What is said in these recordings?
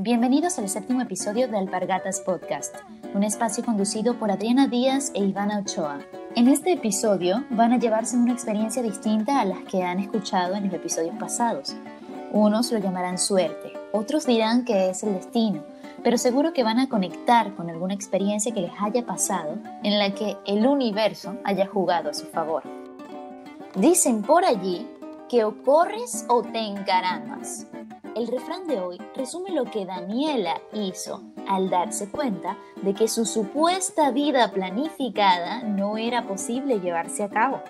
Bienvenidos al séptimo episodio de Alpargatas Podcast, un espacio conducido por Adriana Díaz e Ivana Ochoa. En este episodio van a llevarse una experiencia distinta a las que han escuchado en los episodios pasados. Unos lo llamarán suerte, otros dirán que es el destino, pero seguro que van a conectar con alguna experiencia que les haya pasado en la que el universo haya jugado a su favor. Dicen por allí que o corres o te encaramas. El refrán de hoy resume lo que Daniela hizo al darse cuenta de que su supuesta vida planificada no era posible llevarse a cabo.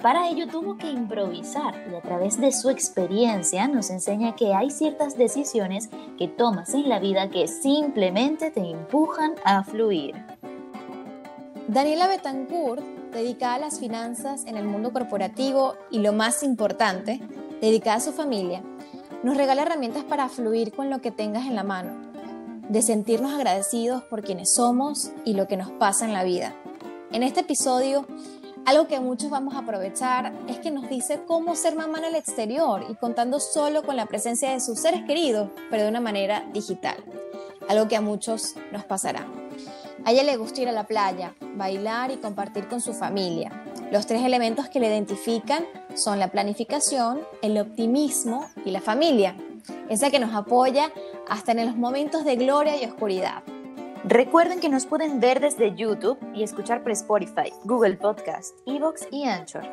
Para ello tuvo que improvisar y a través de su experiencia nos enseña que hay ciertas decisiones que tomas en la vida que simplemente te empujan a fluir. Daniela Betancourt, dedicada a las finanzas en el mundo corporativo y lo más importante, dedicada a su familia, nos regala herramientas para fluir con lo que tengas en la mano, de sentirnos agradecidos por quienes somos y lo que nos pasa en la vida. En este episodio, algo que muchos vamos a aprovechar es que nos dice cómo ser mamá en el exterior y contando solo con la presencia de sus seres queridos, pero de una manera digital, algo que a muchos nos pasará. A ella le gusta ir a la playa, bailar y compartir con su familia. Los tres elementos que le identifican son la planificación, el optimismo y la familia, esa que nos apoya hasta en los momentos de gloria y oscuridad. Recuerden que nos pueden ver desde YouTube y escuchar por Spotify, Google Podcast, Evox y Anchor.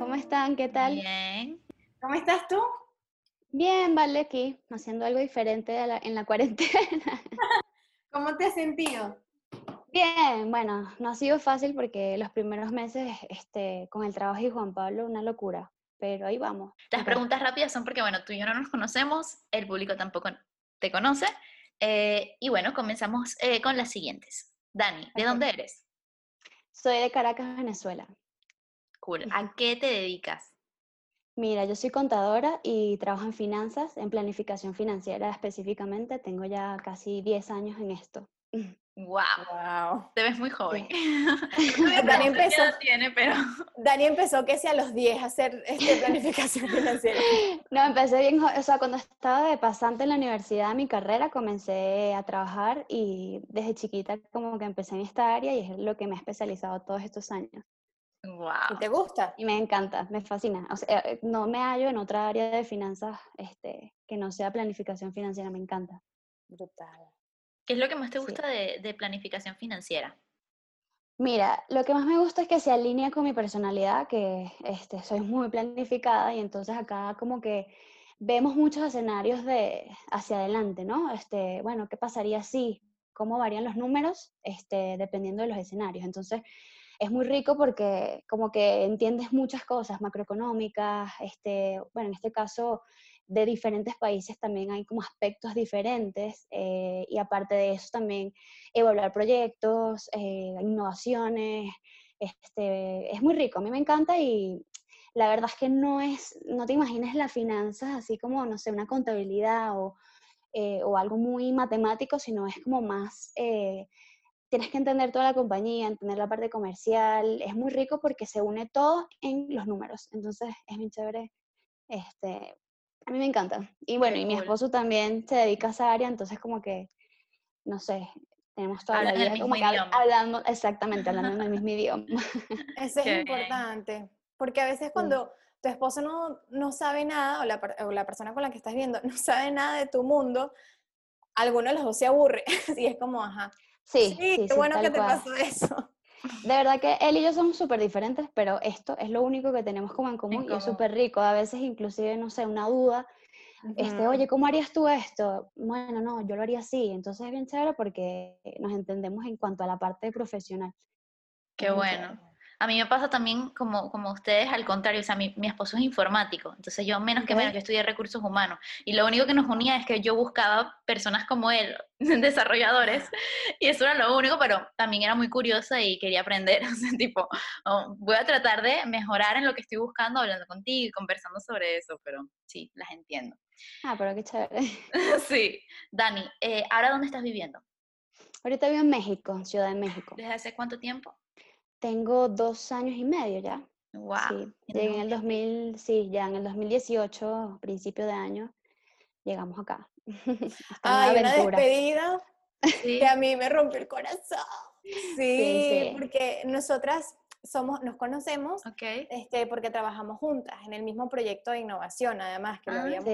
¿Cómo están? ¿Qué tal? Bien. ¿Cómo estás tú? Bien, vale, aquí, haciendo algo diferente en la cuarentena. ¿Cómo te has sentido? Bien, bueno, no ha sido fácil porque los primeros meses este, con el trabajo y Juan Pablo, una locura, pero ahí vamos. Las preguntas rápidas son porque, bueno, tú y yo no nos conocemos, el público tampoco te conoce, eh, y bueno, comenzamos eh, con las siguientes. Dani, ¿de dónde eres? Soy de Caracas, Venezuela. Cool. ¿A qué te dedicas? Mira, yo soy contadora y trabajo en finanzas, en planificación financiera específicamente. Tengo ya casi 10 años en esto. Wow. wow. Te ves muy joven. Dani empezó, tiene, pero... Dani empezó que sea a los 10 a hacer este, planificación financiera. No, empecé bien, o sea, cuando estaba de pasante en la universidad, mi carrera, comencé a trabajar y desde chiquita como que empecé en esta área y es lo que me ha especializado todos estos años. Wow. ¿Y te gusta? Y me encanta, me fascina. O sea, eh, no me hallo en otra área de finanzas este, que no sea planificación financiera, me encanta. Brutal. ¿Qué es lo que más te gusta de, planificación financiera? Mira, lo que más me gusta es que se alinea con mi personalidad, que este, soy muy planificada y entonces acá como que vemos muchos escenarios de hacia adelante, ¿no? Este, bueno, ¿qué pasaría si? ¿Cómo varían los números? Este, dependiendo de los escenarios. Entonces, es muy rico porque como que entiendes muchas cosas macroeconómicas, este, bueno, en este caso de diferentes países también hay como aspectos diferentes eh, y aparte de eso también evaluar proyectos, eh, innovaciones, este, es muy rico, a mí me encanta y la verdad es que no es, no te imaginas las finanzas así como, no sé, una contabilidad o, eh, o algo muy matemático, sino es como más, tienes que entender toda la compañía, entender la parte comercial, es muy rico porque se une todo en los números, entonces es muy chévere este, a mí me encanta. Y bueno, y mi esposo también se dedica a esa área, entonces como que, no sé, tenemos toda la vida como que hablando, exactamente, hablando en el mismo idioma. Eso es importante, porque a veces cuando tu esposo no, no sabe nada, o la, o la, persona con la que estás viendo no sabe nada de tu mundo, alguno de los dos se aburre, y es como, ajá. Sí, sí, qué bueno que te pasó eso. De verdad que él y yo somos súper diferentes, pero esto es lo único que tenemos como en común y es súper rico. A veces inclusive, no sé, una duda, este, oye, ¿cómo harías tú esto? Bueno, no, yo lo haría así. Entonces es bien chévere porque nos entendemos en cuanto a la parte profesional. Qué bueno. A mí me pasa también como, como ustedes, al contrario, o sea, mi, mi esposo es informático, entonces yo menos que menos, yo estudié recursos humanos, y lo único que nos unía es que yo buscaba personas como él, desarrolladores, y eso era lo único, pero también era muy curiosa y quería aprender, o sea, tipo, oh, voy a tratar de mejorar en lo que estoy buscando, hablando contigo y conversando sobre eso, pero sí, las entiendo. Ah, pero qué chévere. sí. Dani, eh, ¿ahora dónde estás viviendo? Ahorita vivo en México, Ciudad de México. ¿Desde hace cuánto tiempo? Tengo dos años y medio ya. Wow. Sí, llegué en el 2000, sí, ya en el 2018, principio de año, llegamos acá. Ay, una despedida que a mí me rompió el corazón. Sí, porque nosotras somos, nos conocemos este, porque trabajamos juntas en el mismo proyecto de innovación, además, que lo ah, habíamos.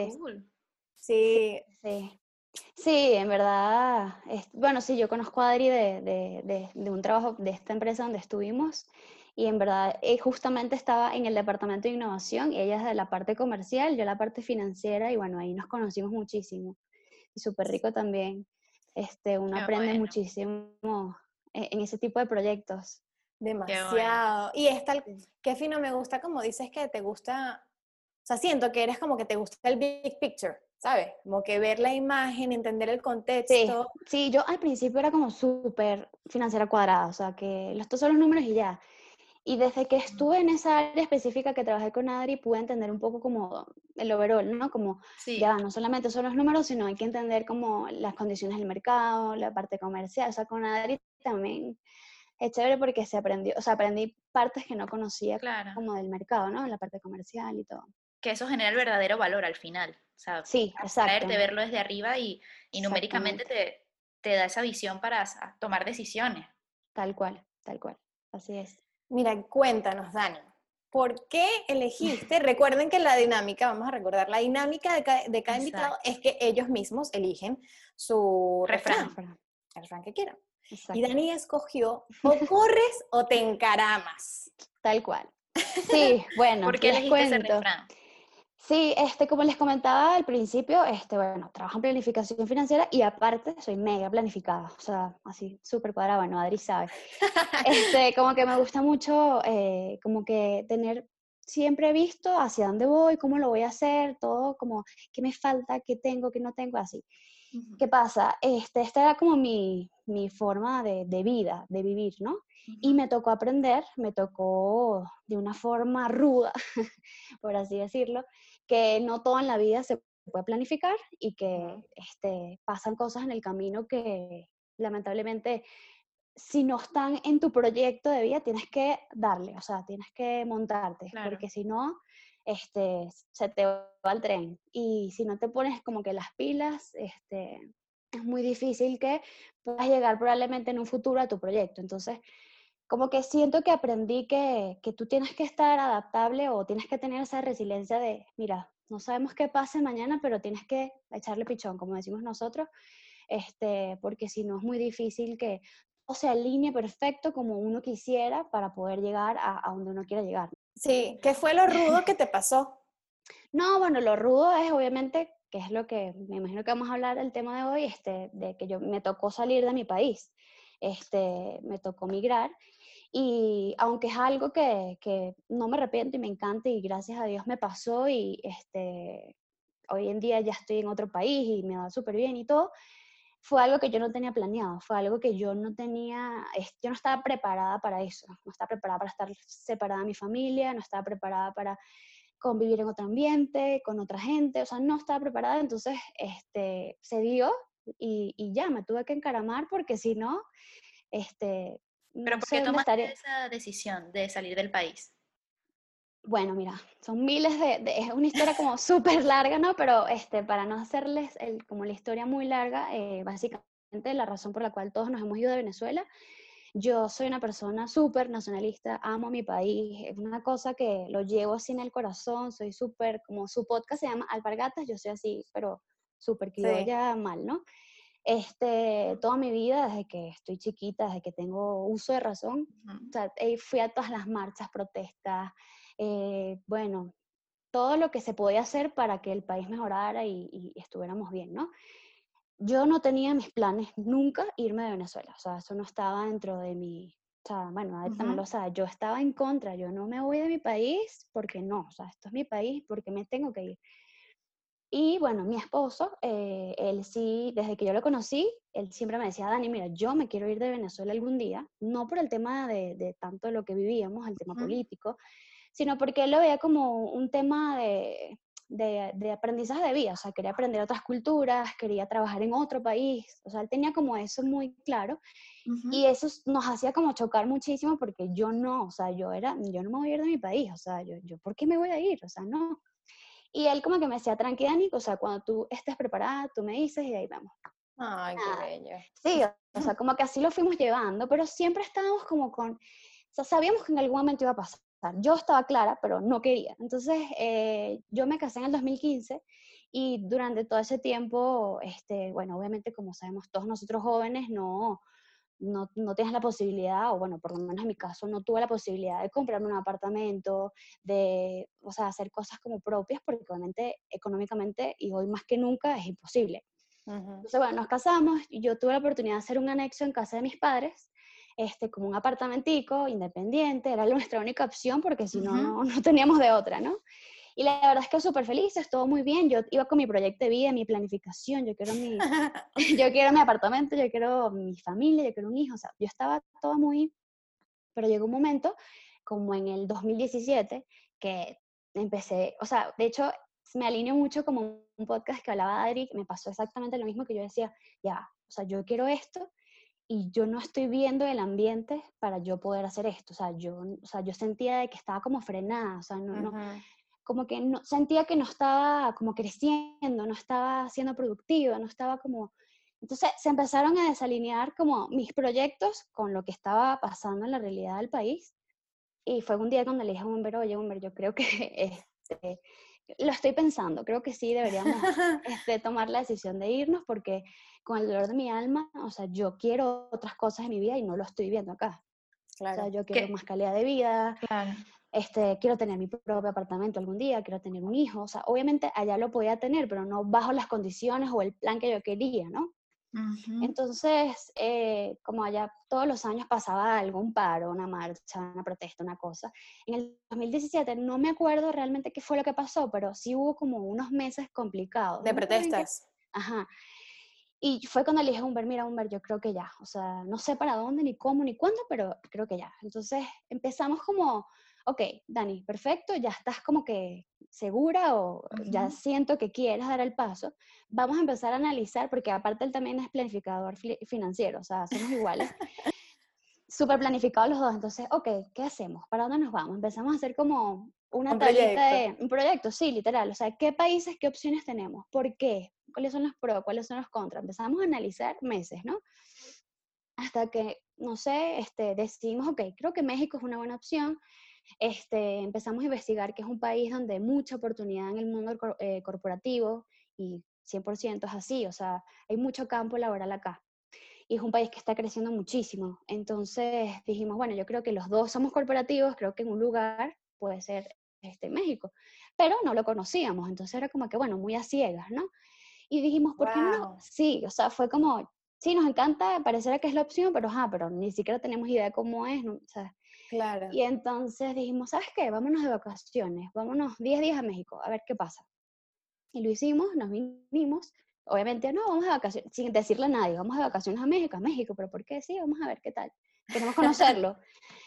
Sí. sí. Sí, en verdad, bueno, sí, yo conozco a Adri de, un trabajo de esta empresa donde estuvimos y en verdad eh, justamente estaba en el departamento de innovación y ella es de la parte comercial, yo la parte financiera y bueno, ahí nos conocimos muchísimo y súper rico también. Este, uno aprende muchísimo e, en ese tipo de proyectos. Demasiado. Y es tal, qué fino me gusta como dices que te gusta, o sea, siento que eres como que te gusta el big picture. ¿Sabes? Como que ver la imagen, entender el contexto. Sí, yo al principio era como súper financiera cuadrada, o sea, que estos son los números y ya. Y desde que estuve en esa área específica que trabajé con Adri, pude entender un poco como el overall, ¿no? Como ya no solamente son los números, sino hay que entender como las condiciones del mercado, la parte comercial. O sea, con Adri también es chévere porque se aprendió, o sea, aprendí partes que no conocía como del mercado, ¿no? La parte comercial y todo que eso genera el verdadero valor al final. O sea, sí, exacto. De verlo desde arriba y, numéricamente te, te, da esa visión para tomar decisiones. Tal cual, tal cual. Así es. Mira, cuéntanos, Dani. ¿Por qué elegiste? Recuerden que la dinámica, vamos a recordar, la dinámica de cada, invitado es que ellos mismos eligen su refrán, el refrán que quieran. Y Dani escogió, o corres o te encaramas. Tal cual. Sí, bueno, ¿Por qué elegiste ese refrán? Sí, este, como les comentaba al principio, este, bueno, trabajo en planificación financiera y aparte soy mega planificada, o sea, así súper cuadrada, bueno, Adri sabe. Este, como que me gusta mucho, eh, como que tener siempre visto hacia dónde voy, cómo lo voy a hacer, todo como qué me falta, qué tengo, qué no tengo, así. ¿Qué pasa? Este, esta era como mi, mi forma de, de, vida, de vivir, ¿no? Y me tocó aprender, me tocó de una forma ruda, por así decirlo, que no todo en la vida se puede planificar y que este, pasan cosas en el camino que lamentablemente si no están en tu proyecto de vida tienes que darle, o sea, tienes que montarte, porque si no, este, se te va el tren. Y si no te pones como que las pilas, este, es muy difícil que puedas llegar probablemente en un futuro a tu proyecto. Entonces, como que siento que aprendí que, que, tú tienes que estar adaptable o tienes que tener esa resiliencia de, mira, no sabemos qué pase mañana, pero tienes que echarle pichón, como decimos nosotros, este, porque si no es muy difícil que todo se alinee perfecto como uno quisiera para poder llegar a, a donde uno quiere llegar. Sí, ¿qué fue lo rudo que te pasó? No, bueno, lo rudo es obviamente, que es lo que me imagino que vamos a hablar del tema de hoy, este, de que yo me tocó salir de mi país, este, me tocó migrar y aunque es algo que, que, no me arrepiento y me encanta y gracias a Dios me pasó y este, hoy en día ya estoy en otro país y me va súper bien y todo, fue algo que yo no tenía planeado, fue algo que yo no tenía, yo no estaba preparada para eso, no estaba preparada para estar separada de mi familia, no estaba preparada para convivir en otro ambiente, con otra gente, o sea, no estaba preparada, entonces este, se dio y, y ya, me tuve que encaramar porque si no, este, ¿Pero por qué tomaste esa decisión de salir del país? Bueno, mira, son miles de, es una historia como súper larga, ¿no? Pero este, para no hacerles el, como la historia muy larga, eh, básicamente la razón por la cual todos nos hemos ido de Venezuela, yo soy una persona súper nacionalista, amo mi país, es una cosa que lo llevo así en el corazón, soy súper, como su podcast se llama Alpargatas, yo soy así, pero súper criolla mal, ¿no? Este, toda mi vida, desde que estoy chiquita, desde que tengo uso de razón, o sea, fui a todas las marchas, protestas, eh, bueno, todo lo que se podía hacer para que el país mejorara y, estuviéramos bien, ¿no? Yo no tenía mis planes nunca irme de Venezuela, o sea, eso no estaba dentro de mi, o sea, bueno, también lo sabe, yo estaba en contra, yo no me voy de mi país porque no, o sea, esto es mi país porque me tengo que ir. Y bueno, mi esposo, eh, él sí, desde que yo lo conocí, él siempre me decía, Dani, mira, yo me quiero ir de Venezuela algún día, no por el tema de, de tanto lo que vivíamos, el tema político, sino porque él lo veía como un tema de, de, de, aprendizaje de vida, o sea, quería aprender otras culturas, quería trabajar en otro país, o sea, él tenía como eso muy claro, y eso nos hacía como chocar muchísimo porque yo no, o sea, yo era, yo no me voy a ir de mi país, o sea, yo, yo ¿por qué me voy a ir? O sea, no. Y él como que me decía, tranquila, Nico, o sea, cuando tú estés preparada, tú me dices y ahí vamos. Ay, qué bello. Sí, o sea, como que así lo fuimos llevando, pero siempre estábamos como con, o sea, sabíamos que en algún momento iba a pasar. Yo estaba clara, pero no quería. Entonces, eh, yo me casé en el 2015 y durante todo ese tiempo, este, bueno, obviamente como sabemos todos nosotros jóvenes, no, no, no tienes la posibilidad, o bueno, por lo menos en mi caso, no tuve la posibilidad de comprarme un apartamento, de, o sea, hacer cosas como propias, porque obviamente económicamente y hoy más que nunca es imposible. Entonces, bueno, nos casamos yo tuve la oportunidad de hacer un anexo en casa de mis padres, este, como un apartamentico independiente, era nuestra única opción porque si no, no, no teníamos de otra, ¿no? Y la verdad es que súper felices, todo muy bien. Yo iba con mi proyecto de vida, mi planificación, yo quiero mi, yo quiero mi apartamento, yo quiero mi familia, yo quiero un hijo. O sea, yo estaba todo muy... Pero llegó un momento, como en el 2017, que empecé, o sea, de hecho, me alineo mucho como un podcast que hablaba Adri, me pasó exactamente lo mismo que yo decía, ya, o sea, yo quiero esto y yo no estoy viendo el ambiente para yo poder hacer esto. O sea, yo, o sea, yo sentía de que estaba como frenada, o sea, no, no, como que no, sentía que no estaba como creciendo, no estaba siendo productiva, no estaba como... Entonces se empezaron a desalinear como mis proyectos con lo que estaba pasando en la realidad del país. Y fue un día cuando le dije a Humber, oye, Humber, yo creo que este, lo estoy pensando, creo que sí deberíamos este, tomar la decisión de irnos porque con el dolor de mi alma, o sea, yo quiero otras cosas en mi vida y no lo estoy viendo acá. Claro. O sea, yo quiero más calidad de vida, claro este, quiero tener mi propio apartamento algún día, quiero tener un hijo, o sea, obviamente allá lo podía tener, pero no bajo las condiciones o el plan que yo quería, ¿no? Entonces, eh, como allá todos los años pasaba algo, un paro, una marcha, una protesta, una cosa. En el 2017 no me acuerdo realmente qué fue lo que pasó, pero sí hubo como unos meses complicados. De protestas. Ajá. Y fue cuando le dije a Humber, mira Humber, yo creo que ya, o sea, no sé para dónde, ni cómo, ni cuándo, pero creo que ya. Entonces empezamos como ok, Dani, perfecto, ya estás como que segura o ya siento que quieres dar el paso, vamos a empezar a analizar, porque aparte él también es planificador financiero, o sea, somos iguales. Súper planificados los dos, entonces, ok, ¿qué hacemos? ¿Para dónde nos vamos? Empezamos a hacer como una un de un proyecto, sí, literal, o sea, ¿qué países, qué opciones tenemos? ¿Por qué? ¿Cuáles son los pros, cuáles son los contras? Empezamos a analizar meses, ¿no? Hasta que, no sé, este, decidimos, ok, creo que México es una buena opción, este, empezamos a investigar que es un país donde hay mucha oportunidad en el mundo eh, corporativo y 100% es así, o sea, hay mucho campo laboral acá. Y es un país que está creciendo muchísimo. Entonces dijimos, bueno, yo creo que los dos somos corporativos, creo que en un lugar puede ser este, México, pero no lo conocíamos, entonces era como que, bueno, muy a ciegas, ¿no? Y dijimos, ¿por qué no? Sí, o sea, fue como, sí, nos encanta, parecerá que es la opción, pero, ajá, pero ni siquiera tenemos idea cómo es, ¿no? o sea, Claro. Y entonces dijimos, ¿sabes qué? Vámonos de vacaciones, vámonos 10 días a México, a ver qué pasa. Y lo hicimos, nos vinimos. Obviamente, no, vamos de vacaciones, sin decirle a nadie, vamos de vacaciones a México, a México, pero ¿por qué? Sí, vamos a ver qué tal. Queremos conocerlo.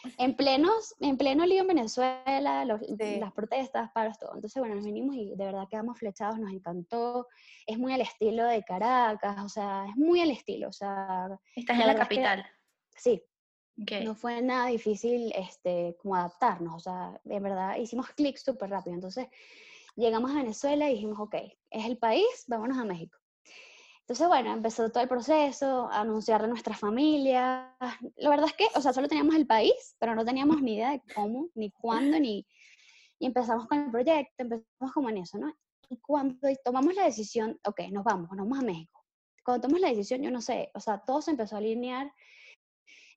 en, plenos, en pleno lío en Venezuela, las protestas, paros, todo. Entonces, bueno, nos vinimos y de verdad quedamos flechados, nos encantó. Es muy al estilo de Caracas, o sea, es muy al estilo. O sea, Estás en la capital. sí, no fue nada difícil este, como adaptarnos, o sea, de verdad hicimos clic súper rápido. Entonces llegamos a Venezuela y dijimos, ok, es el país, vámonos a México. Entonces, bueno, empezó todo el proceso, a anunciarle a nuestra familia. La verdad es que, o sea, solo teníamos el país, pero no teníamos ni idea de cómo, ni cuándo, ni... Y empezamos con el proyecto, empezamos como en eso, ¿no? Y cuando tomamos la decisión, ok, nos vamos, nos vamos a México. Cuando tomamos la decisión, yo no sé, o sea, todo se empezó a alinear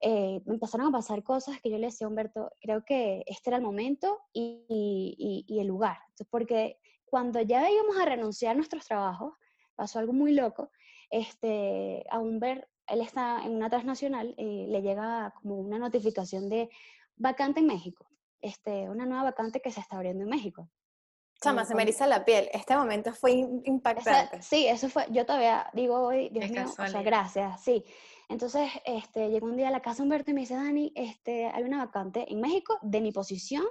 eh, empezaron a pasar cosas que yo le decía a Humberto, creo que este era el momento y, y, el lugar. Porque cuando ya íbamos a renunciar a nuestros trabajos, pasó algo muy loco. Este, a Humberto, él está en una transnacional, eh, le llega como una notificación de vacante en México, este, una nueva vacante que se está abriendo en México. Chama, se me eriza la piel. Este momento fue impactante. sí, eso fue. Yo todavía digo hoy, Dios mío, o sea, gracias, sí. Entonces, este, llegó un día a la casa Humberto y me dice, Dani, este, hay una vacante en México de mi posición,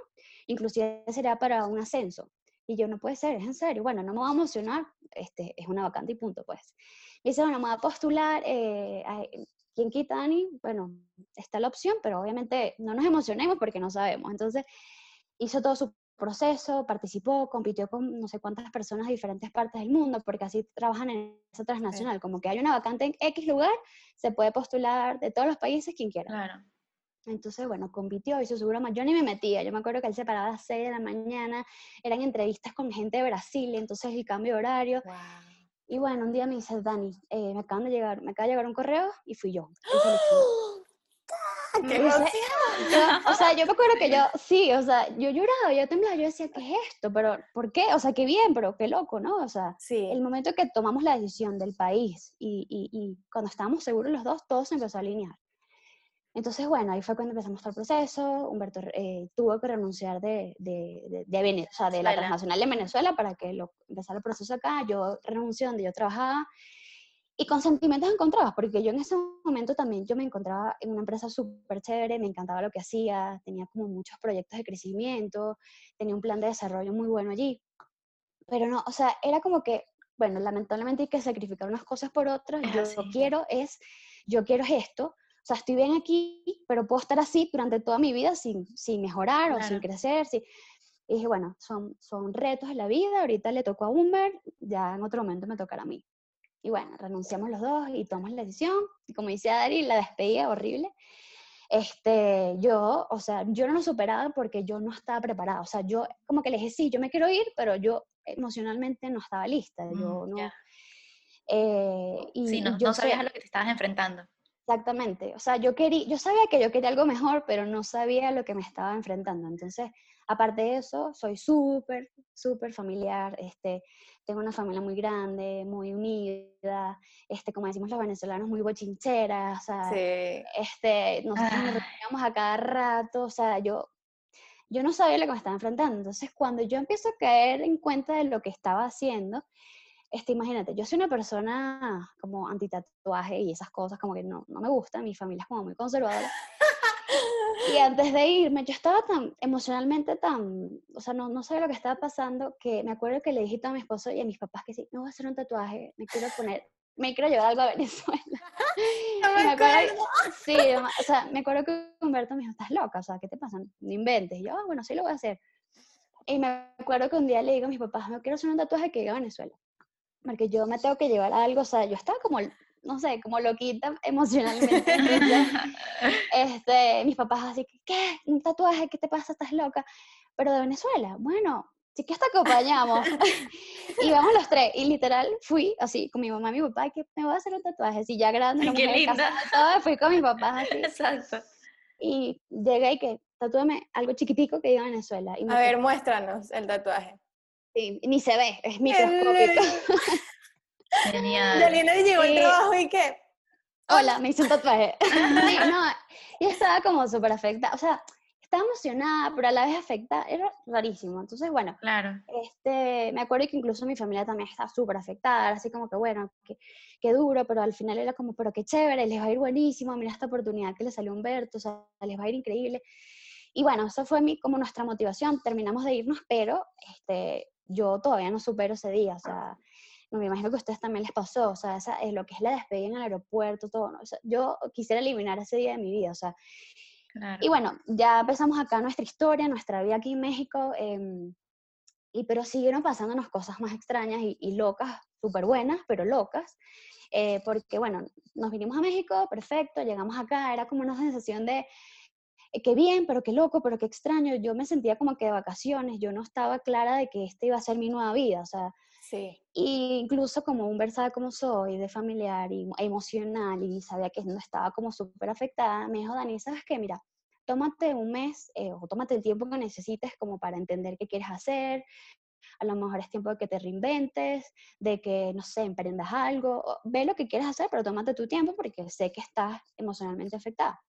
inclusive será para un ascenso. Y yo, no puede ser, es en serio. Bueno, no me voy a emocionar, este, es una vacante y punto, pues. Me dice, bueno, me voy a postular, eh, ¿quién quita, Dani? Bueno, está la opción, pero obviamente no nos emocionemos porque no sabemos. Entonces, hizo todo súper proceso, participó, compitió con no sé cuántas personas de diferentes partes del mundo, porque así trabajan en esa transnacional, como que hay una vacante en X lugar, se puede postular de todos los países quien quiera. Claro. Entonces, bueno, compitió, hizo su broma. Yo ni me metía, yo me acuerdo que él se paraba a las 6 de la mañana, eran entrevistas con gente de Brasil, entonces el cambio de horario. Y bueno, un día me dice, Dani, eh, me acaban de llegar, me acaba de llegar un correo y fui yo. ¡Qué o sea, yo me acuerdo que yo, sí, o sea, yo lloraba, yo temblaba, yo decía, ¿qué es esto? Pero, ¿por qué? O sea, qué bien, pero qué loco, ¿no? O sea, sí. el momento que tomamos la decisión del país y, y, y cuando estábamos seguros los dos, todo se empezó a alinear. Entonces, bueno, ahí fue cuando empezamos todo el proceso. Humberto eh, tuvo que renunciar de, de, de, de, o sea, de la transnacional de Venezuela para que lo, empezara el proceso acá. Yo renuncié donde yo trabajaba y con sentimientos encontrados, porque yo en ese momento también yo me encontraba en una empresa súper chévere, me encantaba lo que hacía, tenía como muchos proyectos de crecimiento, tenía un plan de desarrollo muy bueno allí. Pero no, o sea, era como que, bueno, lamentablemente hay que sacrificar unas cosas por otras. Yo lo quiero es, yo quiero es esto o sea, estoy bien aquí, pero puedo estar así durante toda mi vida sin, sin mejorar o sin crecer. Y dije, bueno, son, son retos de la vida, ahorita le tocó a Humber, ya en otro momento me tocará a mí. Y bueno, renunciamos los dos y tomamos la decisión. Y como dice Adri, la despedida horrible. Este, yo, o sea, yo no lo superaba porque yo no estaba preparada. O sea, yo como que le dije, sí, yo me quiero ir, pero yo emocionalmente no estaba lista. Yo mm, no. Eh, y, sí, no, no sabías a lo que te estabas enfrentando. Exactamente, o sea, yo, quería, yo sabía que yo quería algo mejor, pero no sabía lo que me estaba enfrentando. Entonces, aparte de eso, soy súper, súper familiar, este, tengo una familia muy grande, muy unida, este, como decimos los venezolanos, muy bochinchera, o sea, este, nosotros nos reunimos a cada rato, o sea, yo, yo no sabía lo que me estaba enfrentando. Entonces, cuando yo empiezo a caer en cuenta de lo que estaba haciendo, este, imagínate, yo soy una persona como antitatuaje y esas cosas como que no, no me gustan, mi familia es como muy conservadora. Y antes de irme, yo estaba tan emocionalmente tan, o sea, no, no sabía lo que estaba pasando, que me acuerdo que le dije a mi esposo y a mis papás que sí, no voy a hacer un tatuaje, me quiero poner, me quiero llevar algo a Venezuela. No me, acuerdo. sí, o sea, me acuerdo que Humberto me dijo, estás loca, o sea, ¿qué te pasa? No inventes. Y yo, ah, bueno, sí lo voy a hacer. Y me acuerdo que un día le digo a mis papás, me quiero hacer un tatuaje que llegue a Venezuela porque yo me tengo que llevar algo, o sea, yo estaba como, no sé, como loquita emocionalmente. este, mis papás así, ¿qué? ¿Un tatuaje? ¿Qué te pasa? ¿Estás loca? Pero de Venezuela, bueno, sí que hasta acompañamos. y vamos los tres, y literal fui así, con mi mamá y mi papá, que me voy a hacer un tatuaje, así ya grande, no Qué me linda. todo, fui con mis papás así. Exacto. Y llegué y que, tatúame algo chiquitico que diga Venezuela. Y a ver, muéstranos el tatuaje. Sí, ni se ve, es microscópico. Genial. Yalina llegó al Sí. trabajo y que, Hola, me hice un tatuaje. Sí, no, y estaba como súper afectada, o sea, estaba emocionada, pero a la vez afectada, era rarísimo. Entonces, bueno, Claro. este, me acuerdo que incluso mi familia también estaba súper afectada, así como que, bueno, qué, qué duro, pero al final era como, pero qué chévere, les va a ir buenísimo, mira esta oportunidad que le salió a Humberto, o sea, les va a ir increíble. Y bueno, eso fue mi, como nuestra motivación, terminamos de irnos, pero este, yo todavía no supero ese día, o sea, no me imagino que a ustedes también les pasó, o sea, esa, es lo que es la despedida en el aeropuerto, todo, ¿no? O sea, yo quisiera eliminar ese día de mi vida, o sea, Claro. y bueno, ya empezamos acá nuestra historia, nuestra vida aquí en México, em, y pero siguieron pasándonos cosas más extrañas y, y locas, súper buenas, pero locas, eh, porque bueno, nos vinimos a México, perfecto, llegamos acá, era como una sensación de eh, qué bien, pero qué loco, pero qué extraño, yo me sentía como que de vacaciones, yo no estaba clara de que esta iba a ser mi nueva vida, o sea, sí, y incluso como un sabe como soy, de familiar y emocional, y sabía que no estaba como súper afectada, me dijo, Dani, ¿sabes qué? Mira, tómate un mes eh, o tómate el tiempo que necesites como para entender qué quieres hacer. A lo mejor es tiempo de que te reinventes, de que, no sé, emprendas algo. Ve lo que quieres hacer, pero tómate tu tiempo porque sé que estás emocionalmente afectada.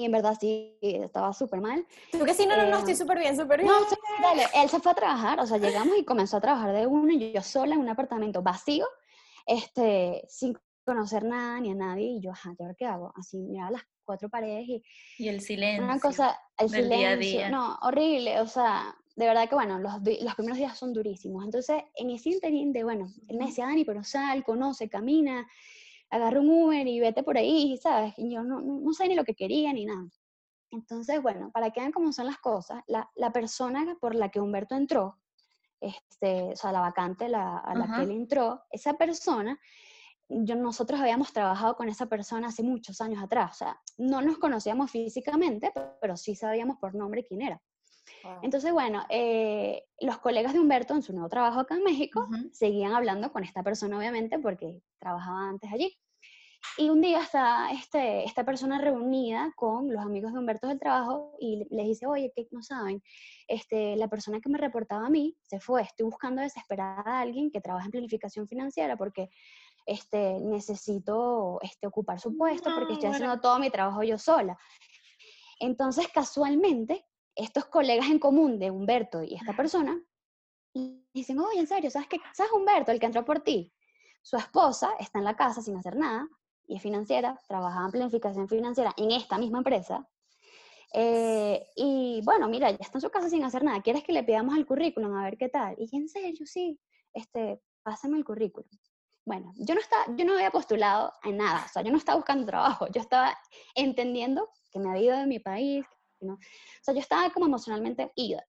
Y en verdad sí, estaba súper mal. tú que sí, no, no, no, Eh, estoy súper bien, súper bien. No, dale. Él se fue a trabajar, o sea, llegamos y comenzó a trabajar de uno y yo sola en un apartamento vacío, este, sin conocer nada ni a nadie. Y yo, ajá, ¿y ahora qué hago? Así, miraba las cuatro paredes y Y el silencio. una cosa, el del día a silencio, día. no, horrible, o sea, de verdad que bueno, los, los primeros días son durísimos. Entonces, en ese interín de, bueno, él me decía, Dani, pero sal, conoce, camina, agarra un Uber y vete por ahí, ¿sabes? Y yo no, no, no sabía ni lo que quería ni nada. Entonces, bueno, para que vean cómo son las cosas, la, la persona por la que Humberto entró, este, o sea, la vacante la, a la que él entró, esa persona, yo, nosotros habíamos trabajado con esa persona hace muchos años atrás, o sea, no nos conocíamos físicamente, pero, sí sabíamos por nombre quién era. Entonces, bueno, eh, los colegas de Humberto en su nuevo trabajo acá en México seguían hablando con esta persona, obviamente, porque trabajaba antes allí. Y un día está este, esta persona reunida con los amigos de Humberto del trabajo y les dice, oye, ¿qué no saben? Este, la persona que me reportaba a mí se fue, estoy buscando desesperada a alguien que trabaja en planificación financiera porque este, necesito este, ocupar su puesto porque estoy haciendo todo mi trabajo yo sola. Entonces, casualmente, estos colegas en común de Humberto y esta persona dicen, oye, en serio, ¿sabes qué? ¿Sabes Humberto, el que entró por ti? Su esposa está en la casa sin hacer nada y es financiera, trabajaba en planificación financiera en esta misma empresa. Eh, y bueno, mira, ya está en su casa sin hacer nada. ¿Quieres que le pidamos el currículum a ver qué tal? Y en serio, sí, este, pásame el currículum. Bueno, yo no, estaba, yo no había postulado a nada, o sea, yo no estaba buscando trabajo, yo estaba entendiendo que me había ido de mi país, ¿no? o sea, yo estaba como emocionalmente ida.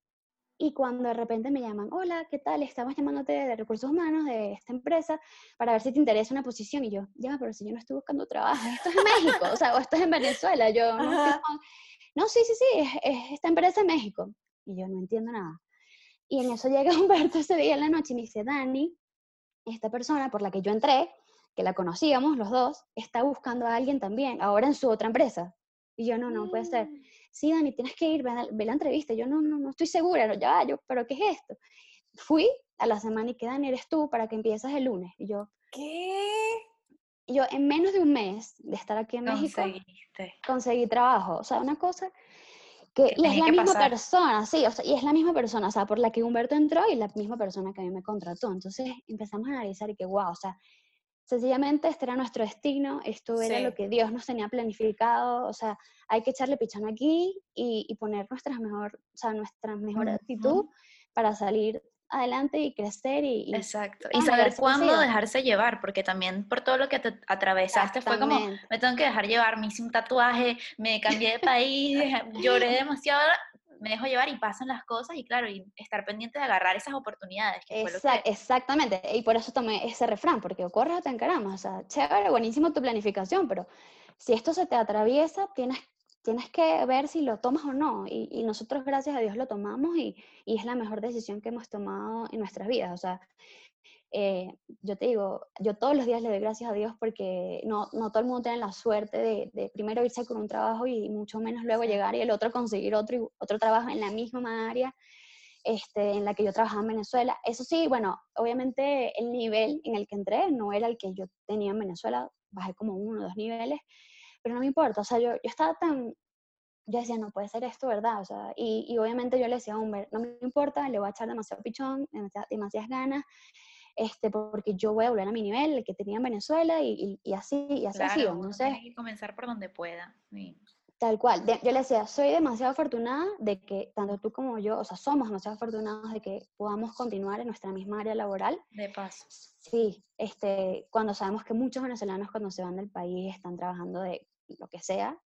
Y cuando de repente me llaman, hola, ¿qué tal? Estamos llamándote de recursos humanos de esta empresa para ver si te interesa una posición. Y yo, ya, pero si yo no estoy buscando trabajo, esto es en México, o sea, o esto es en Venezuela. Yo, no, no, sí, sí, sí, es, esta empresa en México. Y yo no entiendo nada. Y en eso llega Humberto ese día en la noche y me dice, Dani, esta persona por la que yo entré, que la conocíamos los dos, está buscando a alguien también, ahora en su otra empresa. Y yo, no, no puede ser. Sí, Dani, tienes que ir, ve, la entrevista. Yo no, no, no estoy segura, no, ya, yo, pero ¿qué es esto? Fui a la semana y que Dani, eres tú para que empieces el lunes. Y yo, ¿qué? Y yo, en menos de un mes de estar aquí en México, conseguí trabajo. O sea, una cosa que, y es la misma persona, sí, o sea, y es la misma persona, o sea, por la que Humberto entró y la misma persona que a mí me contrató. Entonces empezamos a analizar y que, wow, o sea, sencillamente este era nuestro destino, esto era lo que Dios nos tenía planificado, o sea, hay que echarle pichón aquí y, poner nuestra mejor, o sea, nuestra mejor actitud para salir adelante y crecer y, exacto. Y saber cuándo dejarse llevar porque también por todo lo que te atravesaste fue como me tengo que dejar llevar me hice un tatuaje me cambié de país lloré demasiado me dejo llevar y pasan las cosas y claro, y estar pendiente de agarrar esas oportunidades. Exactamente, y por eso tomé ese refrán, porque o corres o te encaramos, o sea, chévere, buenísimo tu planificación, pero si esto se te atraviesa, tienes, tienes que ver si lo tomas o no, y, nosotros gracias a Dios lo tomamos y, y, es la mejor decisión que hemos tomado en nuestras vidas, o sea, eh, yo te digo, yo todos los días le doy gracias a Dios porque no, no todo el mundo tiene la suerte de, de, primero irse con un trabajo y mucho menos luego llegar y el otro conseguir otro, otro trabajo en la misma área este, en la que yo trabajaba en Venezuela. Eso sí, bueno, obviamente el nivel en el que entré no era el que yo tenía en Venezuela, bajé como uno o dos niveles, pero no me importa, o sea, yo, yo estaba tan, yo decía, no puede ser esto, ¿verdad? O sea, y, y obviamente yo le decía a Humber, no me importa, le voy a echar demasiado pichón, demasiadas ganas, este, porque yo voy a volver a mi nivel, el que tenía en Venezuela, y, y, así, y así ha sido. Hay que comenzar por donde pueda. Tal cual. yo le decía, soy demasiado afortunada de que tanto tú como yo, o sea, somos demasiado afortunados de que podamos continuar en nuestra misma área laboral. De paso. Sí, este, cuando sabemos que muchos venezolanos cuando se van del país están trabajando de lo que sea,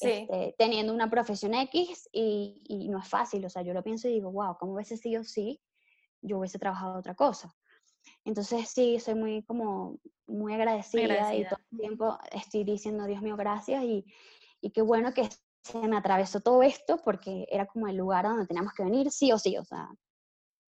este, teniendo una profesión X y, y, no es fácil, o sea, yo lo pienso y digo, wow, ¿cómo hubiese sido si yo hubiese trabajado otra cosa? Entonces sí, soy muy como muy agradecida, y todo el tiempo estoy diciendo, Dios mío, gracias y, y qué bueno que se me atravesó todo esto porque era como el lugar donde teníamos que venir sí o sí, o sea.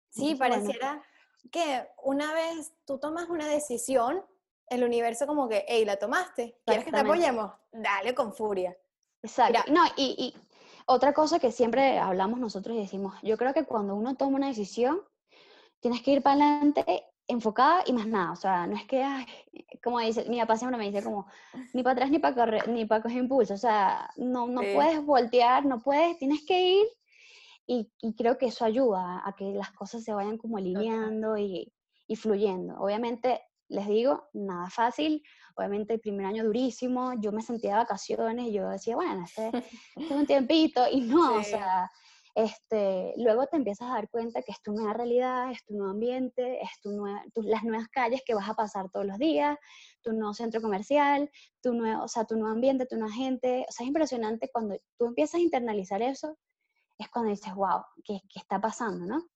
Sí, pareciera que una vez tú tomas una decisión, el universo como que, hey, la tomaste, ¿quieres que te apoyemos? Dale con furia. Exacto. No, y, y otra cosa que siempre hablamos nosotros y decimos, yo creo que cuando uno toma una decisión, tienes que ir para adelante enfocada y más nada, o sea, no es que, como dice, mi papá siempre me dice como, ni para atrás ni para correr, ni para coger impulso, o sea, no, no puedes voltear, no puedes, tienes que ir y, y, creo que eso ayuda a que las cosas se vayan como alineando y, y, fluyendo. Obviamente, les digo, nada fácil, obviamente el primer año durísimo, yo me sentía de vacaciones y yo decía, bueno, este, este es un tiempito, y no, o sea este, luego te empiezas a dar cuenta que es tu nueva realidad, es tu nuevo ambiente, es tu nueva, las nuevas calles que vas a pasar todos los días, tu nuevo centro comercial, tu nuevo, o sea, tu nuevo ambiente, tu nueva gente. O sea, es impresionante cuando tú empiezas a internalizar eso, es cuando dices, wow, ¿qué, qué está pasando, no?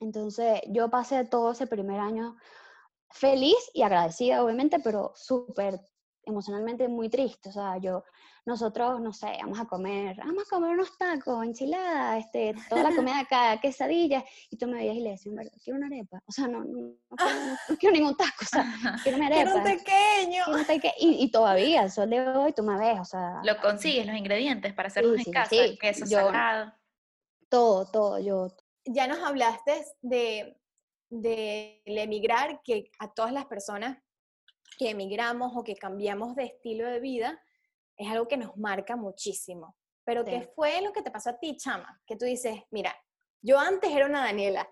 Entonces, yo pasé todo ese primer año feliz y agradecida, obviamente, pero súper emocionalmente muy triste. O sea, yo, nosotros, no sé, vamos a comer, vamos a comer unos tacos, enchiladas, este, toda la comida acá, quesadillas, y tú me veías y le decías, verdad, quiero una arepa. O sea, no, no, quiero, ningún taco, o sea, quiero una arepa. Quiero un pequeño. y, y, todavía, el sol de hoy, tú me ves, o sea. Lo consigues, los ingredientes para hacerlos en casa, sí, queso yo, salado. Todo, todo, yo. Ya nos hablaste de, de emigrar, que a todas las personas que emigramos o que cambiamos de estilo de vida, es algo que nos marca muchísimo. Pero ¿qué fue lo que te pasó a ti, chama? Que tú dices, mira, yo antes era una Daniela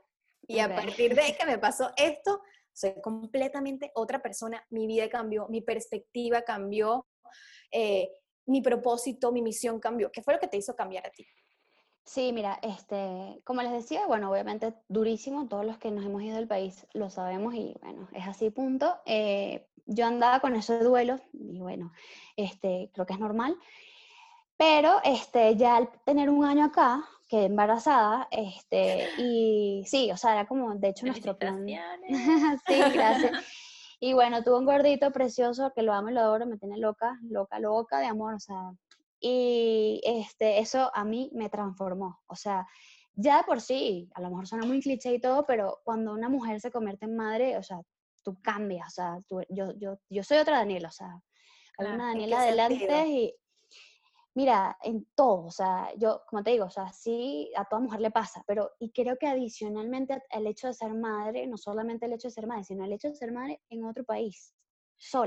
y a partir de que me pasó esto, soy completamente otra persona, mi vida cambió, mi perspectiva cambió, eh, mi propósito, mi misión cambió. ¿Qué fue lo que te hizo cambiar a ti? Sí, mira, este, como les decía, bueno, obviamente durísimo, todos los que nos hemos ido del país lo sabemos y bueno, es así, punto. Eh, yo andaba con ese duelo y bueno, este, creo que es normal. Pero este, ya al tener un año acá, quedé embarazada, este, y sí, o sea, era como, de hecho, nuestro plan. sí, gracias. Y bueno, tuve un gordito precioso que lo amo y lo adoro, me tiene loca, loca, loca de amor, o sea, y este, eso a mí me transformó. O sea, ya por sí, a lo mejor suena muy cliché y todo, pero cuando una mujer se convierte en madre, o sea, tú cambias, o sea, yo, yo, yo soy otra Daniela, o sea, hay una Daniela adelante y mira, en todo, o sea, yo, como te digo, o sea, sí, a toda mujer le pasa, pero, y creo que adicionalmente el hecho de ser madre, no solamente el hecho de ser madre, sino el hecho de ser madre en otro país,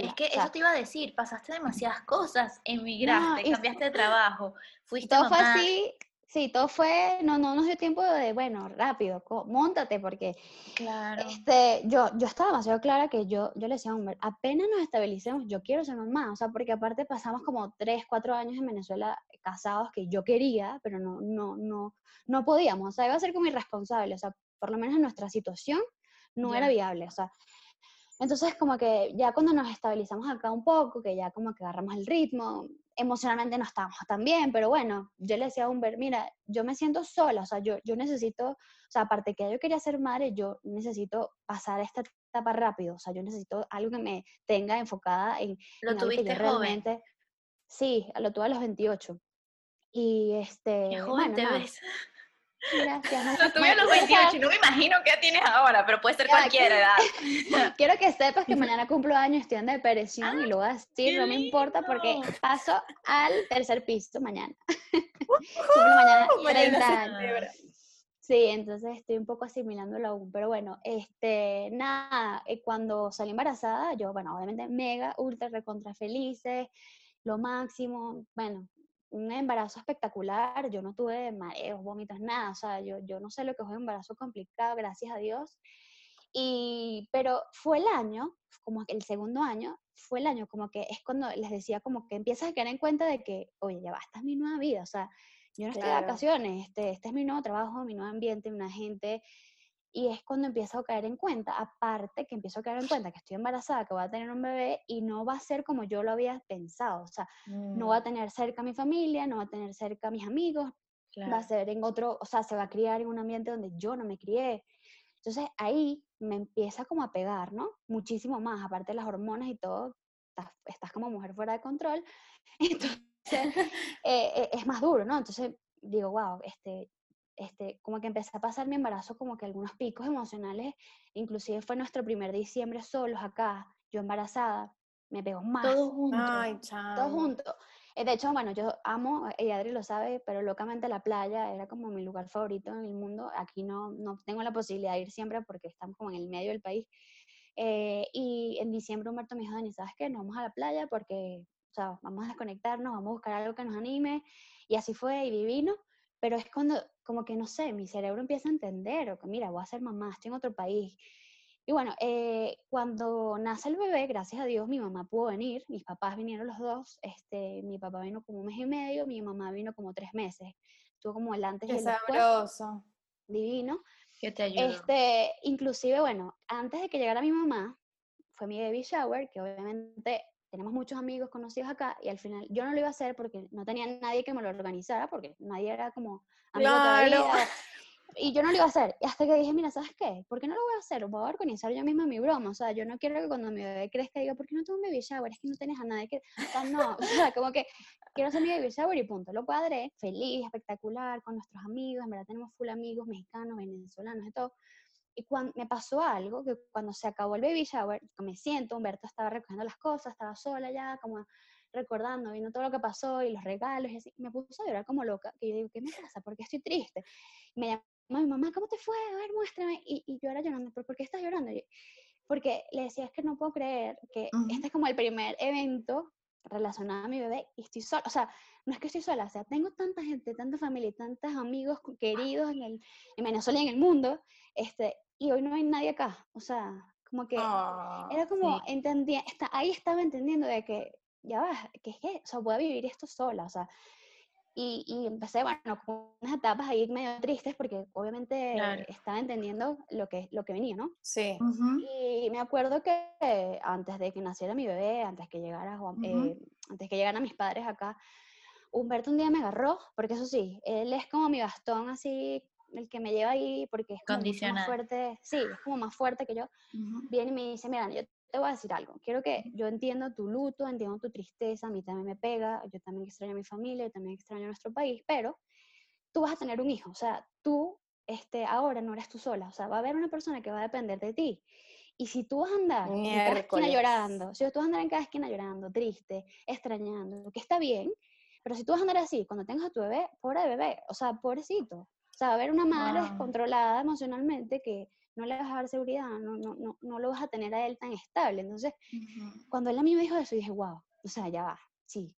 es que eso te iba a decir, pasaste demasiadas cosas, emigraste, cambiaste de trabajo, fuiste Todo fue así, sí, todo fue, no, no nos dio tiempo de, bueno, rápido, montate, porque claro. este, yo, yo estaba demasiado clara que yo, yo le decía a Humber, apenas nos estabilicemos, yo quiero ser mamá, o sea, porque aparte pasamos como tres, cuatro años en Venezuela casados que yo quería, pero no, no, no, no podíamos, o sea, iba a ser como irresponsable, o sea, por lo menos en nuestra situación no era viable, o sea, entonces, como que ya cuando nos estabilizamos acá un poco, que ya como que agarramos el ritmo, emocionalmente no estábamos tan bien, pero bueno, yo le decía a Humber, mira, yo me siento sola, o sea, yo, yo necesito, o sea, aparte que yo quería ser madre, yo necesito pasar esta etapa rápido, o sea, yo necesito algo que me tenga enfocada en... ¿Lo tuviste joven? Sí, lo tuve a los 28. Y este... Qué joven te ves. Gracias. Lo tuve a los 28 y no me imagino qué tienes ahora, pero puede ser cualquier edad. Quiero que sepas que mañana cumplo años, estoy en depresión y lo voy a decir, no me importa porque paso al tercer piso mañana. cumplo mañana 30 años. Sí, entonces estoy un poco asimilándolo aún, pero bueno, este, nada, eh, cuando salí embarazada, yo, bueno, obviamente mega, ultra, recontra felices, lo máximo, bueno, un embarazo espectacular, yo no tuve mareos, vómitos, nada, o sea, yo, yo no sé lo que es un embarazo complicado, gracias a Dios. Y, pero fue el año, como el segundo año, fue el año como que es cuando les decía como que empiezas a caer en cuenta de que, oye, ya va, esta es mi nueva vida, o sea, yo no estoy de vacaciones, este, este es mi nuevo trabajo, mi nuevo ambiente, una gente, y es cuando empiezo a caer en cuenta, aparte que empiezo a caer en cuenta que estoy embarazada, que voy a tener un bebé y no va a ser como yo lo había pensado, o sea, no va a mm. tener cerca a mi familia, no va a tener cerca a mis amigos, va a ser en otro, o sea, se va a criar en un ambiente donde yo no me crié. Entonces ahí me empieza como a pegar, ¿no? Muchísimo más, aparte de las hormonas y todo, estás, estás como mujer fuera de control, entonces eh, eh, es más duro, ¿no? Entonces digo, wow, este, este, como que empecé a pasar mi embarazo como que algunos picos emocionales, inclusive fue nuestro primer diciembre solos acá, yo embarazada, me pegó más. Todos juntos. Ay, Todos juntos. Eh, de hecho, bueno, yo amo, y Adri lo sabe, pero locamente la playa era como mi lugar favorito en el mundo. Aquí no, no tengo la posibilidad de ir siempre porque estamos como en el medio del país. Eh, y en diciembre Humberto me dijo, Dani, ¿sabes qué? Nos vamos a la playa porque, o sea, vamos a desconectarnos, vamos a buscar algo que nos anime. Y así fue, y divino pero es cuando, como que no sé, mi cerebro empieza a entender, o que mira, voy a ser mamá, estoy en otro país. Y bueno, eh, cuando nace el bebé, gracias a Dios, mi mamá pudo venir, mis papás vinieron los dos, este, mi papá vino como un mes y medio, mi mamá vino como tres meses. Estuvo como el antes y el después. Divino. Que te ayudó. Este, inclusive, bueno, antes de que llegara mi mamá, fue mi baby shower, que obviamente tenemos muchos amigos conocidos acá, y al final yo no lo iba a hacer porque no tenía nadie que me lo organizara, porque nadie era como amigo claro. Y yo no lo iba a hacer. Y hasta que dije, mira, ¿sabes qué? ¿Por qué no lo voy a hacer? Voy a organizar yo misma mi broma. O sea, yo no quiero que cuando mi bebé crezca diga, ¿por qué no tengo un baby shower? Es que no tienes a nadie que... O sea, no. O sea, como que quiero hacer mi baby shower y punto. Lo cuadré, feliz, espectacular, con nuestros amigos. En verdad tenemos full amigos mexicanos, venezolanos, de todo. Y cuando me pasó algo, que cuando se acabó el baby shower, me siento, Humberto estaba recogiendo las cosas, estaba sola ya, como recordando, viendo todo lo que pasó y los regalos y así, me puso a llorar como loca, que yo digo, ¿qué me pasa? ¿Por qué estoy triste? Me mi mamá, ¿cómo te fue? A ver, muéstrame. Y, y yo era llorando, ¿pero por qué estás llorando? porque le decía, es que no puedo creer que este es como el primer evento relacionado a mi bebé y estoy sola. O sea, no es que estoy sola, o sea, tengo tanta gente, tanta familia, tantos amigos queridos en, el, en Venezuela y en el mundo, este, y hoy no hay nadie acá. O sea, como que Ah, era como, sí. entendía, está, ahí estaba entendiendo de que, ya va, que es que, o sea, voy a vivir esto sola, o sea, y, y empecé, bueno, con unas etapas ahí medio tristes porque obviamente Claro. estaba entendiendo lo que, lo que venía, ¿no? Sí. Ujú. Y me acuerdo que antes de que naciera mi bebé, antes que llegara Juan- Ujú. eh, antes que llegaran mis padres acá, Humberto un día me agarró, porque eso sí, él es como mi bastón así, el que me lleva ahí, porque es como mucho más fuerte, sí, es como más fuerte que yo. Ujú. Viene y me dice, mira, yo te voy a decir algo, quiero que yo entiendo tu luto, entiendo tu tristeza, a mí también me pega, yo también extraño a mi familia, yo también extraño a nuestro país, pero tú vas a tener un hijo, o sea, tú este, ahora no eres tú sola, o sea, va a haber una persona que va a depender de ti. Y si tú vas a andar en cada esquina llorando, si tú vas a andar en cada esquina llorando, triste, extrañando, que está bien, pero si tú vas a andar así, cuando tengas a tu bebé, pobre bebé, o sea, pobrecito. O sea, va a haber una madre Wow. descontrolada emocionalmente que no le vas a dar seguridad, no, no, no, no lo vas a tener a él tan estable. Entonces, cuando él a mí me dijo eso, dije, wow, o sea, ya va, sí,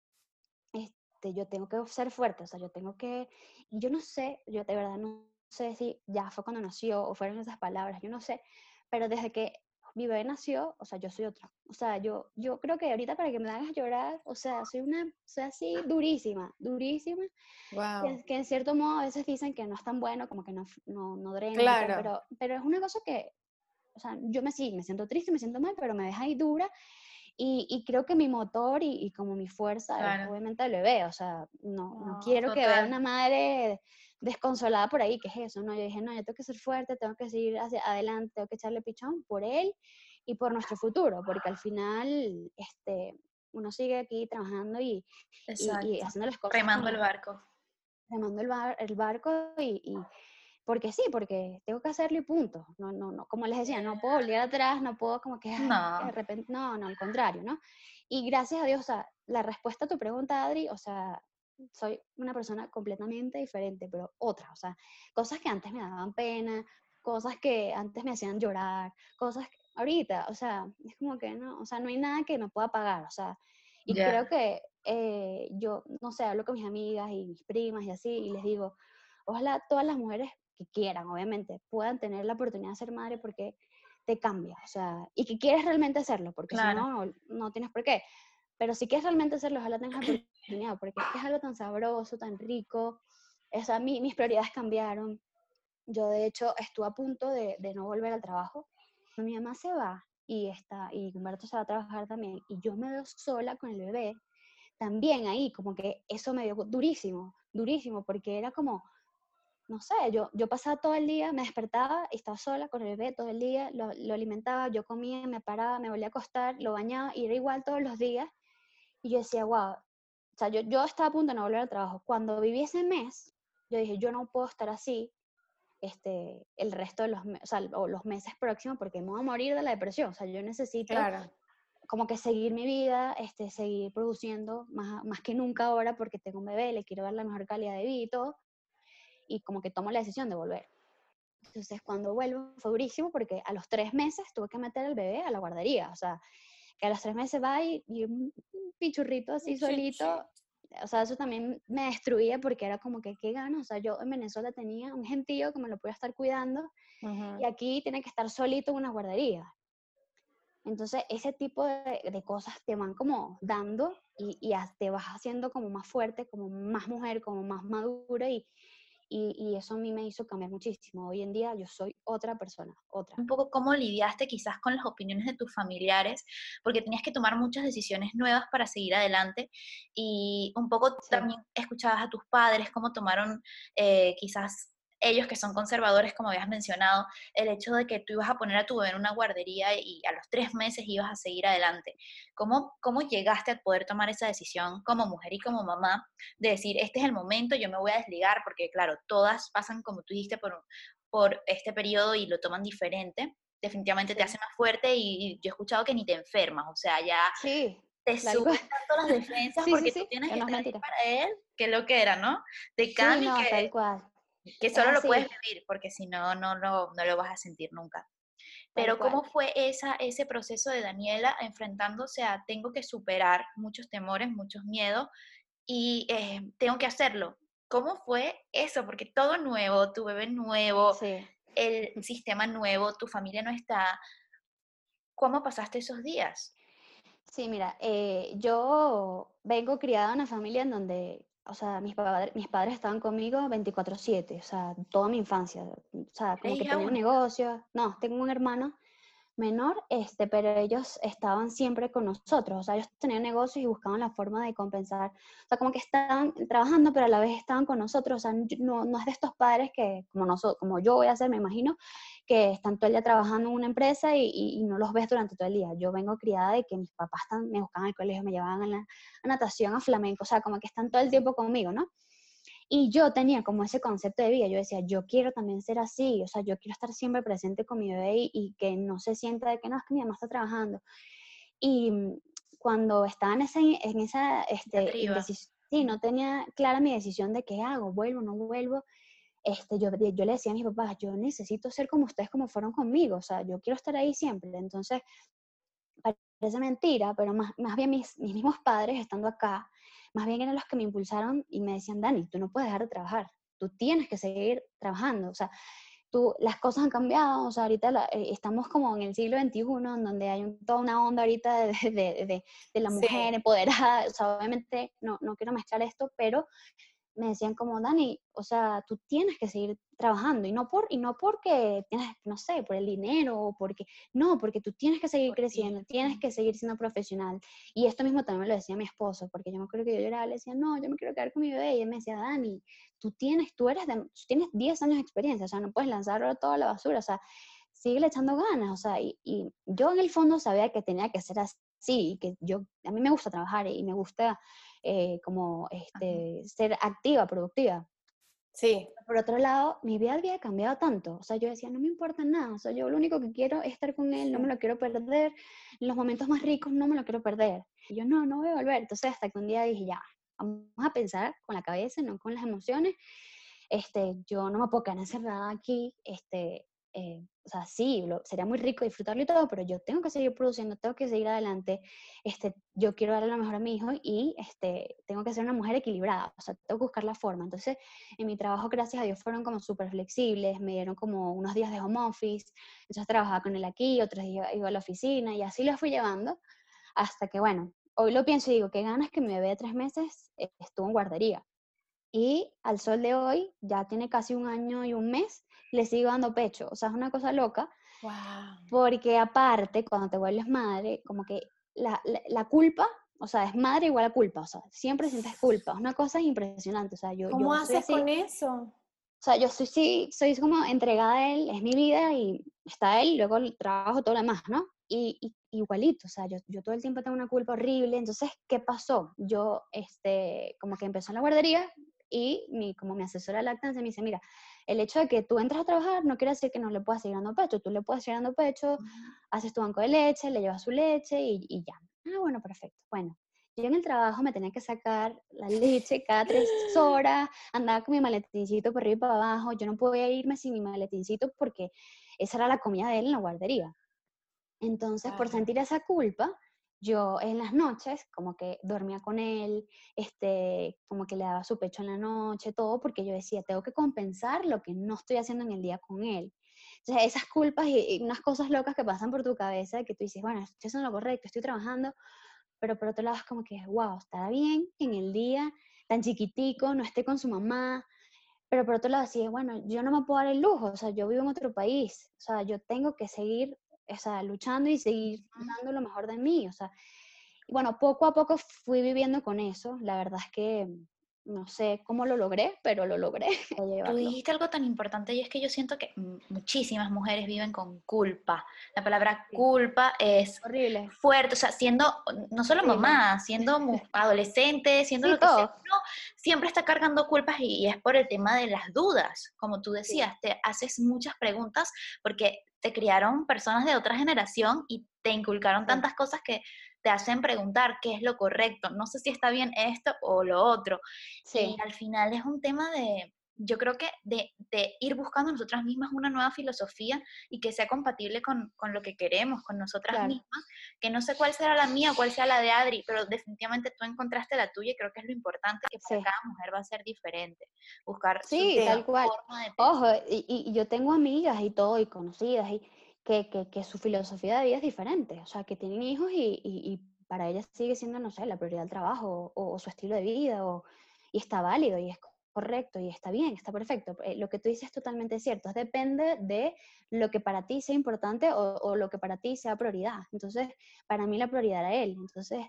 este, yo tengo que ser fuerte, o sea, yo tengo que, y yo no sé, yo de verdad no sé si ya fue cuando nació o fueron esas palabras, yo no sé, pero desde que mi bebé nació, o sea, yo soy otra, o sea, yo, yo creo que ahorita para que me hagas llorar, o sea, soy una, soy así durísima, durísima, Wow. que, que en cierto modo a veces dicen que no es tan bueno, como que no, no, no drena, Claro. pero, pero es una cosa que, o sea, yo me sí, me siento triste, me siento mal, pero me deja ahí dura. Y, y creo que mi motor y, y como mi fuerza es Claro. obviamente el bebé, o sea, no, no No, quiero que vea total. una madre desconsolada por ahí, que es eso, ¿no? Yo dije, no, yo tengo que ser fuerte, tengo que seguir hacia adelante, tengo que echarle pichón por él y por nuestro futuro, porque al final, este, uno sigue aquí trabajando y, y, y haciendo las cosas Remando el barco. remando el, bar- el barco y, y- porque sí, porque tengo que hacerlo y punto. No, no, no, como les decía, no puedo volver atrás, no puedo como que, No. de repente, no, no, al contrario, ¿no? Y gracias a Dios, o sea, la respuesta a tu pregunta, Adri, o sea, soy una persona completamente diferente, pero otra, o sea, cosas que antes me daban pena, cosas que antes me hacían llorar, cosas que ahorita, o sea, es como que no, o sea, no hay nada que me pueda pagar, o sea, y Ya. creo que eh, yo, no sé, hablo con mis amigas y mis primas y así, y les digo, ojalá todas las mujeres que quieran, obviamente, puedan tener la oportunidad de ser madre porque te cambia, o sea, y que quieres realmente hacerlo, porque Claro. si no, no tienes por qué. Pero si quieres realmente hacerlo, ojalá tengas oportunidad, porque es es algo tan sabroso, tan rico. O sea, mi- mis prioridades cambiaron. Yo, de hecho, estuve a punto de, de no volver al trabajo. Mi mamá se va y, está, y Humberto se va a trabajar también, y yo me veo sola con el bebé, también ahí, como que eso me dio durísimo, durísimo, porque era como, no sé, yo, yo pasaba todo el día, me despertaba, y estaba sola con el bebé todo el día, lo, lo alimentaba, yo comía, me paraba, me volvía a acostar, lo bañaba, y era igual todos los días. Y yo decía, wow, o sea, yo, yo estaba a punto de no volver al trabajo. Cuando viví ese mes, yo dije, yo no puedo estar así este, el resto de los, o sea, o los meses próximos porque me voy a morir de la depresión. O sea, yo necesito Claro. como que seguir mi vida, este, seguir produciendo más, más que nunca ahora porque tengo un bebé, le quiero dar la mejor calidad de vida y todo, y como que tomo la decisión de volver. Entonces, cuando vuelvo fue durísimo porque a los tres meses tuve que meter al bebé a la guardería, o sea, que a los tres meses va y, y un pichurrito así Un solito, o sea, eso también me destruía porque era como que, ¿qué gano? O sea, yo en Venezuela tenía un gentío que me lo podía estar cuidando y aquí tiene que estar solito en una guardería. Entonces, ese tipo de, de cosas te van como dando y, y, te vas haciendo como más fuerte, como más mujer, como más madura y, y, eso a mí me hizo cambiar muchísimo. Hoy en día yo soy otra persona, otra. Un poco cómo lidiaste quizás con las opiniones de tus familiares, porque tenías que tomar muchas decisiones nuevas para seguir adelante y un poco también escuchabas a tus padres, cómo tomaron eh, quizás ellos que son conservadores, como habías mencionado, el hecho de que tú ibas a poner a tu bebé en una guardería y a los tres meses ibas a seguir adelante. ¿Cómo, cómo llegaste a poder tomar esa decisión como mujer y como mamá de decir, este es el momento, yo me voy a desligar? Porque claro, todas pasan, como tú dijiste, por, por este periodo y lo toman diferente. Definitivamente te hace más fuerte y, yo he escuchado que ni te enfermas, o sea, ya... te suben tanto las defensas porque tú tienes que estar para él, que lo que era, ¿no? De cambio que, tal cual que solo lo puedes vivir, porque si no, no, no, no lo vas a sentir nunca. Pero ¿cómo fue esa, ese proceso de Daniela enfrentándose a tengo que superar muchos temores, muchos miedos y eh, tengo que hacerlo? ¿Cómo fue eso? Porque todo nuevo, tu bebé nuevo, el sistema nuevo, tu familia no está. ¿Cómo pasaste esos días? Sí, mira, eh, yo vengo criada en una familia en donde o sea, mis, padres, mis padres estaban conmigo 24/7, o sea, toda mi infancia, o sea, como que tenía un negocio, no, tengo un hermano menor, este, pero ellos estaban siempre con nosotros, o sea, ellos tenían negocios y buscaban la forma de compensar, o sea, como que estaban trabajando, pero a la vez estaban con nosotros, o sea, no, no es de estos padres que, como, nosotros, como yo voy a hacer, me imagino, que están todo el día trabajando en una empresa y, y, no los ves durante todo el día. Yo vengo criada de que mis papás están, me buscaban al colegio, me llevaban a, la, a natación, a flamenco, o sea, como que están todo el tiempo conmigo, ¿no? Y yo tenía como ese concepto de vida, yo decía, yo quiero también ser así, o sea, yo quiero estar siempre presente con mi bebé y, que no se sienta de que no, es que mi mamá está trabajando. Y mm, cuando estaba en, ese, en esa este, sí, no tenía clara mi decisión de qué hago, vuelvo, no vuelvo, este, yo, yo le decía a mis papás, yo necesito ser como ustedes como fueron conmigo, o sea, yo quiero estar ahí siempre. Entonces, parece mentira, pero más, más bien mis, mis mismos padres estando acá, más bien eran los que me impulsaron y me decían, Dani, tú no puedes dejar de trabajar, tú tienes que seguir trabajando, o sea, tú, las cosas han cambiado, o sea, ahorita eh, estamos como en el siglo XXI, en donde hay toda una onda ahorita de, de, de, la mujer empoderada, o sea, obviamente no, no quiero mezclar esto, pero me decían como, Dani, o sea, tú tienes que seguir trabajando y no, por, y no porque tienes, no sé, por el dinero o porque, no, porque tú tienes que seguir creciendo, tienes que seguir siendo profesional. Y esto mismo también me lo decía mi esposo, porque yo me acuerdo que yo lloraba, le decía, no, yo me quiero quedar con mi bebé. Y él me decía, Dani, tú tienes, tú eres de, tienes 10 años de experiencia, o sea, no puedes lanzarlo toda la basura, o sea, sigue echando ganas, o sea, y, y yo en el fondo sabía que tenía que ser así, que yo, a mí me gusta trabajar y me gusta eh, como este, ser activa, productiva. Sí. Por otro lado, mi vida había cambiado tanto. O sea, yo decía, no me importa nada. O sea, yo lo único que quiero es estar con él, no me lo quiero perder. Los momentos más ricos no me lo quiero perder. Y yo, no, no voy a volver. Entonces, hasta que un día dije, ya, vamos a pensar con la cabeza, no con las emociones. Este, yo no me puedo quedar encerrada aquí. Este, eh, o sea, sí, sería muy rico disfrutarlo y todo, pero yo tengo que seguir produciendo, tengo que seguir adelante, este, yo quiero darle lo mejor a mi hijo y este, tengo que ser una mujer equilibrada, o sea, tengo que buscar la forma. Entonces, en mi trabajo, gracias a Dios, fueron como súper flexibles, me dieron como unos días de home office, entonces trabajaba con él aquí, otros días iba a la oficina y así lo fui llevando hasta que, bueno, hoy lo pienso y digo, qué ganas que mi bebé de tres meses estuvo en guardería. Y al sol de hoy, ya tiene casi un año y un mes, le sigo dando pecho. O sea, es una cosa loca. Porque aparte, cuando te vuelves madre, como que la, la, culpa, o sea, es madre igual a culpa, o sea, siempre sientes culpa. Es una cosa impresionante. O sea, yo, ¿Cómo haces con eso? O sea, yo soy, sí, soy como entregada a él, es mi vida y está él, y luego trabajo, todo lo demás, ¿no? Y, igualito, o sea, yo, yo, todo el tiempo tengo una culpa horrible, entonces, ¿qué pasó? Yo, este, como que empezó en la guardería y mi, como mi asesora de lactancia me dice, mira, el hecho de que tú entras a trabajar no quiere decir que no le puedas seguir dando pecho, tú le puedes seguir dando pecho, haces tu banco de leche, le llevas su leche y, y ya. Ah, bueno, perfecto. Bueno, yo en el trabajo me tenía que sacar la leche cada tres horas, andaba con mi maletincito por arriba y para abajo, yo no podía irme sin mi maletincito porque esa era la comida de él en la guardería. Entonces, por sentir esa culpa, yo en las noches como que dormía con él, este, como que le daba su pecho en la noche, todo, porque yo decía, tengo que compensar lo que no estoy haciendo en el día con él. Entonces, esas culpas y, unas cosas locas que pasan por tu cabeza, que tú dices, bueno, estoy haciendo lo correcto, estoy trabajando, pero por otro lado es como que, wow, está bien en el día tan chiquitico, no esté con su mamá, pero por otro lado, sí, bueno, yo no me puedo dar el lujo, o sea, yo vivo en otro país, o sea, yo tengo que seguir, o sea, luchando y seguir dando lo mejor de mí, o sea, bueno, poco a poco fui viviendo con eso, la verdad es que no sé cómo lo logré, pero lo logré. Tú dijiste algo tan importante y es que yo siento que muchísimas mujeres viven con culpa. La palabra culpa es horrible, fuerte, o sea, siendo no solo mamá, siendo adolescente, siendo lo que sea, siempre está cargando culpas y, es por el tema de las dudas. Como tú decías, te haces muchas preguntas porque te criaron personas de otra generación y te inculcaron tantas cosas que te hacen preguntar qué es lo correcto, no sé si está bien esto o lo otro. Sí. Y al final es un tema de, yo creo que de, ir buscando nosotras mismas una nueva filosofía y que sea compatible con, lo que queremos, con nosotras mismas, que no sé cuál será la mía o cuál sea la de Adri, pero definitivamente tú encontraste la tuya y creo que es lo importante, que para cada mujer va a ser diferente. Buscar sí, tal cual. Ojo, y, y, yo tengo amigas y todo, y conocidas, y que, su filosofía de vida es diferente, o sea, que tienen hijos y, para ellas sigue siendo, no sé, la prioridad del trabajo o, su estilo de vida, o, y está válido y es correcto y está bien, está perfecto. Eh, lo que tú dices es totalmente cierto, depende de lo que para ti sea importante o, lo que para ti sea prioridad. Entonces, para mí la prioridad era él. Entonces,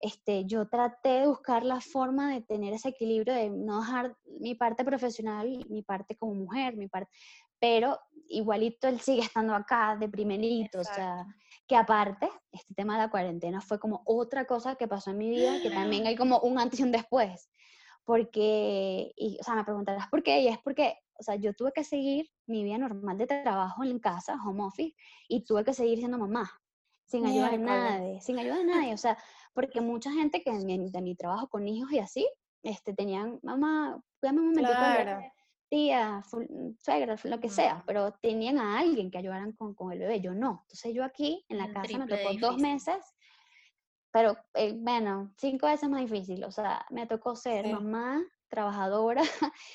este, yo traté de buscar la forma de tener ese equilibrio, de no dejar mi parte profesional, mi parte como mujer, mi parte, pero igualito él sigue estando acá de primerito, o sea, que aparte, este tema de la cuarentena fue como otra cosa que pasó en mi vida, que también hay como un antes y un después, porque, y, o sea, me preguntarás por qué, y es porque, o sea, yo tuve que seguir mi vida normal de trabajo en casa, home office, y tuve que seguir siendo mamá, sin ayuda de nadie, sin ayuda de nadie, o sea, porque mucha gente que de mi trabajo con hijos y así, este, tenían, mamá, cuídame un momento, claro. tía, suegra, lo que sea, pero tenían a alguien que ayudaran con, con el bebé, yo no. Entonces yo aquí en la casa me tocó dos meses, pero eh, bueno, cinco veces más difícil, o sea, me tocó ser mamá, trabajadora.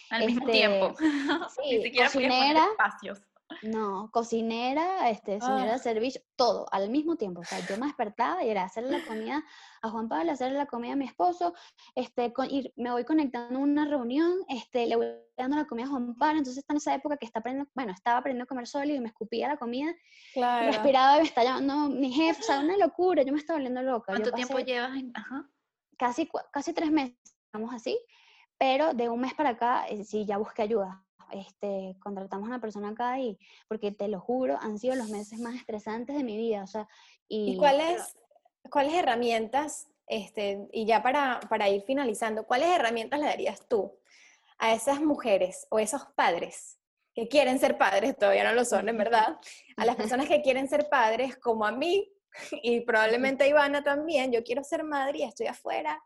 Al mismo tiempo. Sí, Ni cocinera. Espacios. No, cocinera, este, señora de ah. servicio, todo al mismo tiempo. O sea, yo me despertaba y era hacerle la comida a Juan Pablo, hacerle la comida a mi esposo, este, con, y me voy conectando a una reunión, este, le voy dando la comida a Juan Pablo, entonces está en esa época que está aprendiendo, bueno, estaba aprendiendo a comer sólido y me escupía la comida, claro. respiraba y me estaba llamando mi jefe, o sea, una locura, yo me estaba volviendo loca. ¿Cuánto tiempo llevas? Ajá. Casi, casi tres meses, vamos así, pero de un mes para acá eh, sí ya busqué ayuda este, contratamos a una persona acá y, porque te lo juro, han sido los meses más estresantes de mi vida, o sea, y... cuáles, cuáles herramientas, este, y ya para, para ir finalizando, cuáles herramientas le darías tú a esas mujeres o esos padres que quieren ser padres, todavía no lo son, en verdad, a las personas que quieren ser padres, como a mí, y probablemente a Ivana también, yo quiero ser madre y estoy afuera,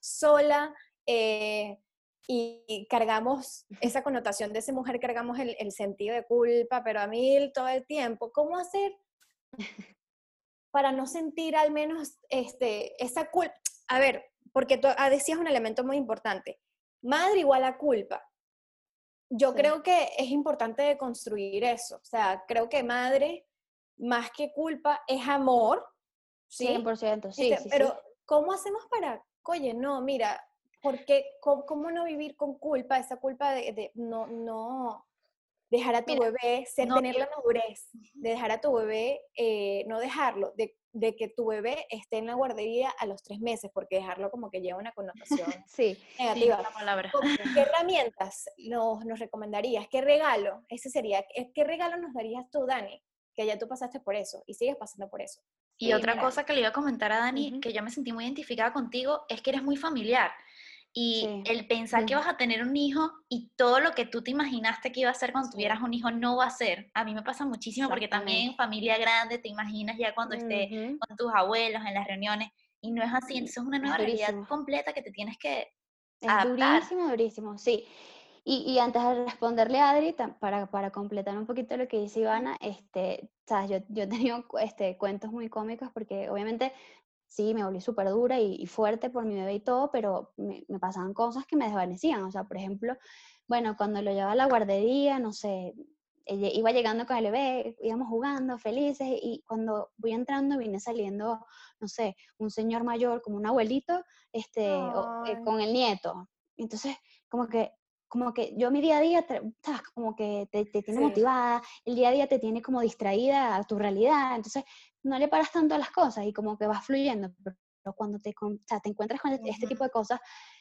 sola, eh, y cargamos esa connotación de esa mujer, cargamos el, sentido de culpa, pero a mí todo el tiempo. ¿Cómo hacer para no sentir al menos este, esa culpa? A ver, porque tú ah, decías un elemento muy importante. Madre igual a culpa. Yo creo que es importante construir eso. O sea, creo que madre, más que culpa, es amor. ¿sí? 100%, sí, este, Pero, ¿cómo hacemos para, oye, no, mira, porque ¿cómo, no vivir con culpa? Esa culpa de, no, no dejar a tu bebé, ser, tener la madurez, de dejar a tu bebé, eh, no dejarlo, de, que tu bebé esté en la guardería a los tres meses, porque dejarlo como que lleva una connotación sí, negativa. ¿Qué herramientas nos, nos, recomendarías? ¿Qué regalo? Ese sería, ¿qué regalo nos darías tú, Dani? Que ya tú pasaste por eso y sigues pasando por eso. Y otra cosa que le iba a comentar a Dani, que yo me sentí muy identificada contigo, es que eres muy familiar. Y el pensar que vas a tener un hijo y todo lo que tú te imaginaste que iba a ser cuando tuvieras un hijo no va a ser. A mí me pasa muchísimo porque también familia grande te imaginas ya cuando estés con tus abuelos en las reuniones y no es así. Entonces es una nueva realidad completa que te tienes que es durísimo, durísimo, sí. Y, y, antes de responderle a Adri, para, para, completar un poquito lo que dice Ivana, este, ¿sabes? Yo, yo he tenido este, cuentos muy cómicos porque obviamente sí, me volví súper dura y, fuerte por mi bebé y todo, pero me, me, pasaban cosas que me desvanecían. O sea, por ejemplo, bueno, cuando lo llevaba a la guardería, no sé, iba llegando con el bebé, íbamos jugando felices y cuando voy entrando viene saliendo, no sé, un señor mayor como un abuelito, este, eh, con el nieto. Entonces, como que como que yo mi día a día, como que te, tiene motivada, el día a día te tiene como distraída a tu realidad, entonces no le paras tanto a las cosas y como que vas fluyendo, pero cuando te, te encuentras con este, este tipo de cosas,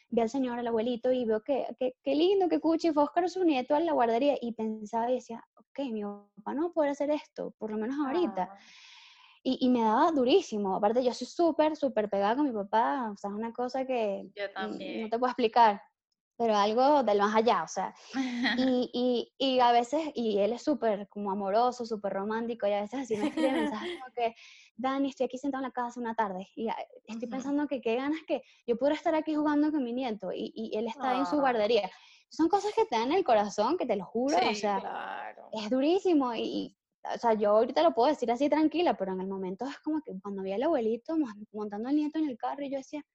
ve al señor, al abuelito y veo que, qué lindo, que cuchi, fue Oscar su nieto a la guardería y pensaba y decía, ok, mi papá no puede hacer esto, por lo menos ahorita. Ah. Y, y, me daba durísimo. Aparte, yo soy súper, súper pegada con mi papá. O sea, es una cosa que no te puedo explicar pero algo del más allá, o sea, y, y, y a veces, y él es súper como amoroso, súper romántico, y a veces así me escribe mensajes como que, Dani, estoy aquí sentado en la casa una tarde, y estoy pensando que qué ganas que yo pudiera estar aquí jugando con mi nieto, y, y él está en su guardería. Son cosas que te dan el corazón, que te lo juro, o sea, es durísimo, y, o sea, yo ahorita lo puedo decir así tranquila, pero en el momento es como que cuando vi al abuelito montando al nieto en el carro, y yo decía,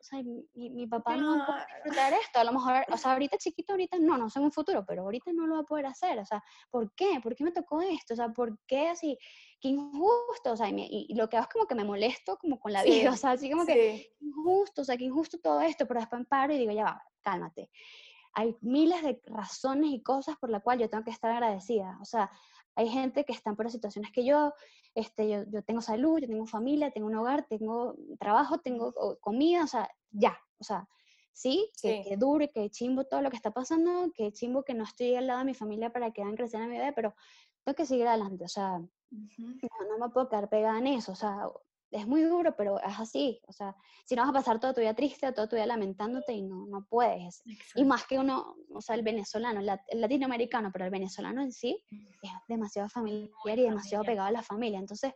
o sea, mi, mi papá no puede disfrutar esto, a lo mejor, o sea, ahorita chiquito, ahorita no, no sé en un futuro, pero ahorita no lo va a poder hacer, o sea, ¿por qué? ¿Por qué me tocó esto? O sea, ¿por qué así? Qué injusto, o sea, y, lo que hago es como que me molesto como con la vida, o sea, así como que injusto, o sea, qué injusto todo esto, pero después paro y digo, ya va, cálmate. Hay miles de razones y cosas por las cuales yo tengo que estar agradecida, o sea, hay gente que está por situaciones que yo, este, yo, yo, tengo salud, yo tengo familia, tengo un hogar, tengo trabajo, tengo comida, o sea, ya, o sea, sí, que, que dure, que chimbo todo lo que está pasando, que chimbo que no estoy al lado de mi familia para que hagan crecer a mi bebé, pero tengo que seguir adelante, o sea, no, no, me puedo quedar pegada en eso, o sea, es muy duro, pero es así. O sea, si no vas a pasar toda tu vida triste, toda tu vida lamentándote y no, no puedes. Y más que uno, o sea, el venezolano, el latinoamericano, pero el venezolano en sí es demasiado familiar y demasiado pegado a la familia. Entonces,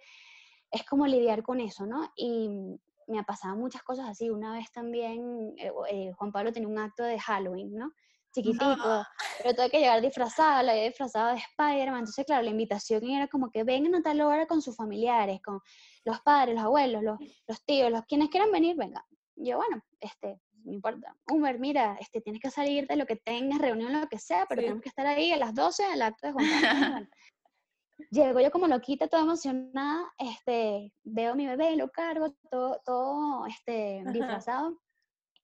es como lidiar con eso, ¿no? Y me ha pasado muchas cosas así. Una vez también eh, eh, Juan Pablo tenía un acto de Halloween, ¿no? Chiquitico, pero tuve que llegar disfrazada, la había disfrazado de Spider-Man, entonces claro, la invitación era como que vengan a tal hora con sus familiares, con los padres, los abuelos, los, los tíos, los quienes quieran venir, vengan. Yo, bueno, este, no importa, Humber, mira, este, tienes que salir de lo que tengas, reunión, lo que sea, pero tenemos que estar ahí a las 12 al acto de Juan Llego yo como loquita, toda emocionada, este, veo a mi bebé, lo cargo, todo, todo este, disfrazado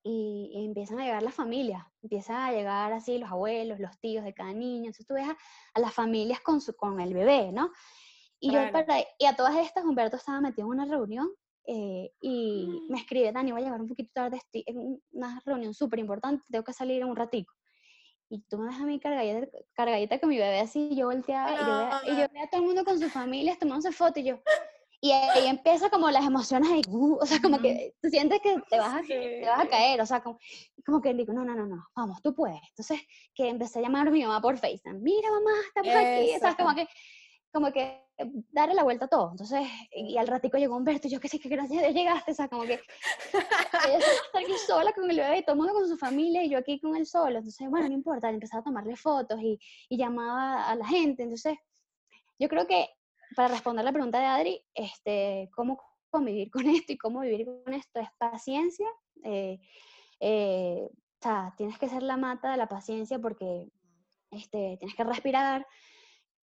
y, empiezan a llegar las familias, empiezan a llegar así los abuelos, los tíos de cada niño, entonces tú ves a, las familias con, su, con el bebé, ¿no? Y, yo, y a todas estas, Humberto estaba metido en una reunión eh, y me escribe, Dani, voy a llegar un poquito tarde, en una reunión súper importante, tengo que salir en un ratico. Y tú me dejas a mí cargadita, cargadita con mi bebé así, yo volteaba y, yo veía, y yo veía a todo el mundo con sus familias tomándose fotos y yo, y ahí empieza como las emociones, ahí, uh, o sea, como que tú sientes que te vas a, te vas a caer, o sea, como, como que digo, no, no, no, no, vamos, tú puedes. Entonces, que empecé a llamar a mi mamá por FaceTime, mira mamá, estamos aquí, o sea, como que, como que darle la vuelta a todo. Entonces, y al ratico llegó Humberto, y yo que sé que gracias a Dios llegaste, o sea, como que ella está aquí sola con el bebé, y todo el mundo con su familia, y yo aquí con él solo. Entonces, bueno, no importa, empecé a tomarle fotos y, y llamaba a la gente. Entonces, yo creo que para responder la pregunta de Adri, este, cómo convivir con esto y cómo vivir con esto es paciencia. Eh, eh, o sea, tienes que ser la mata de la paciencia porque este, tienes que respirar.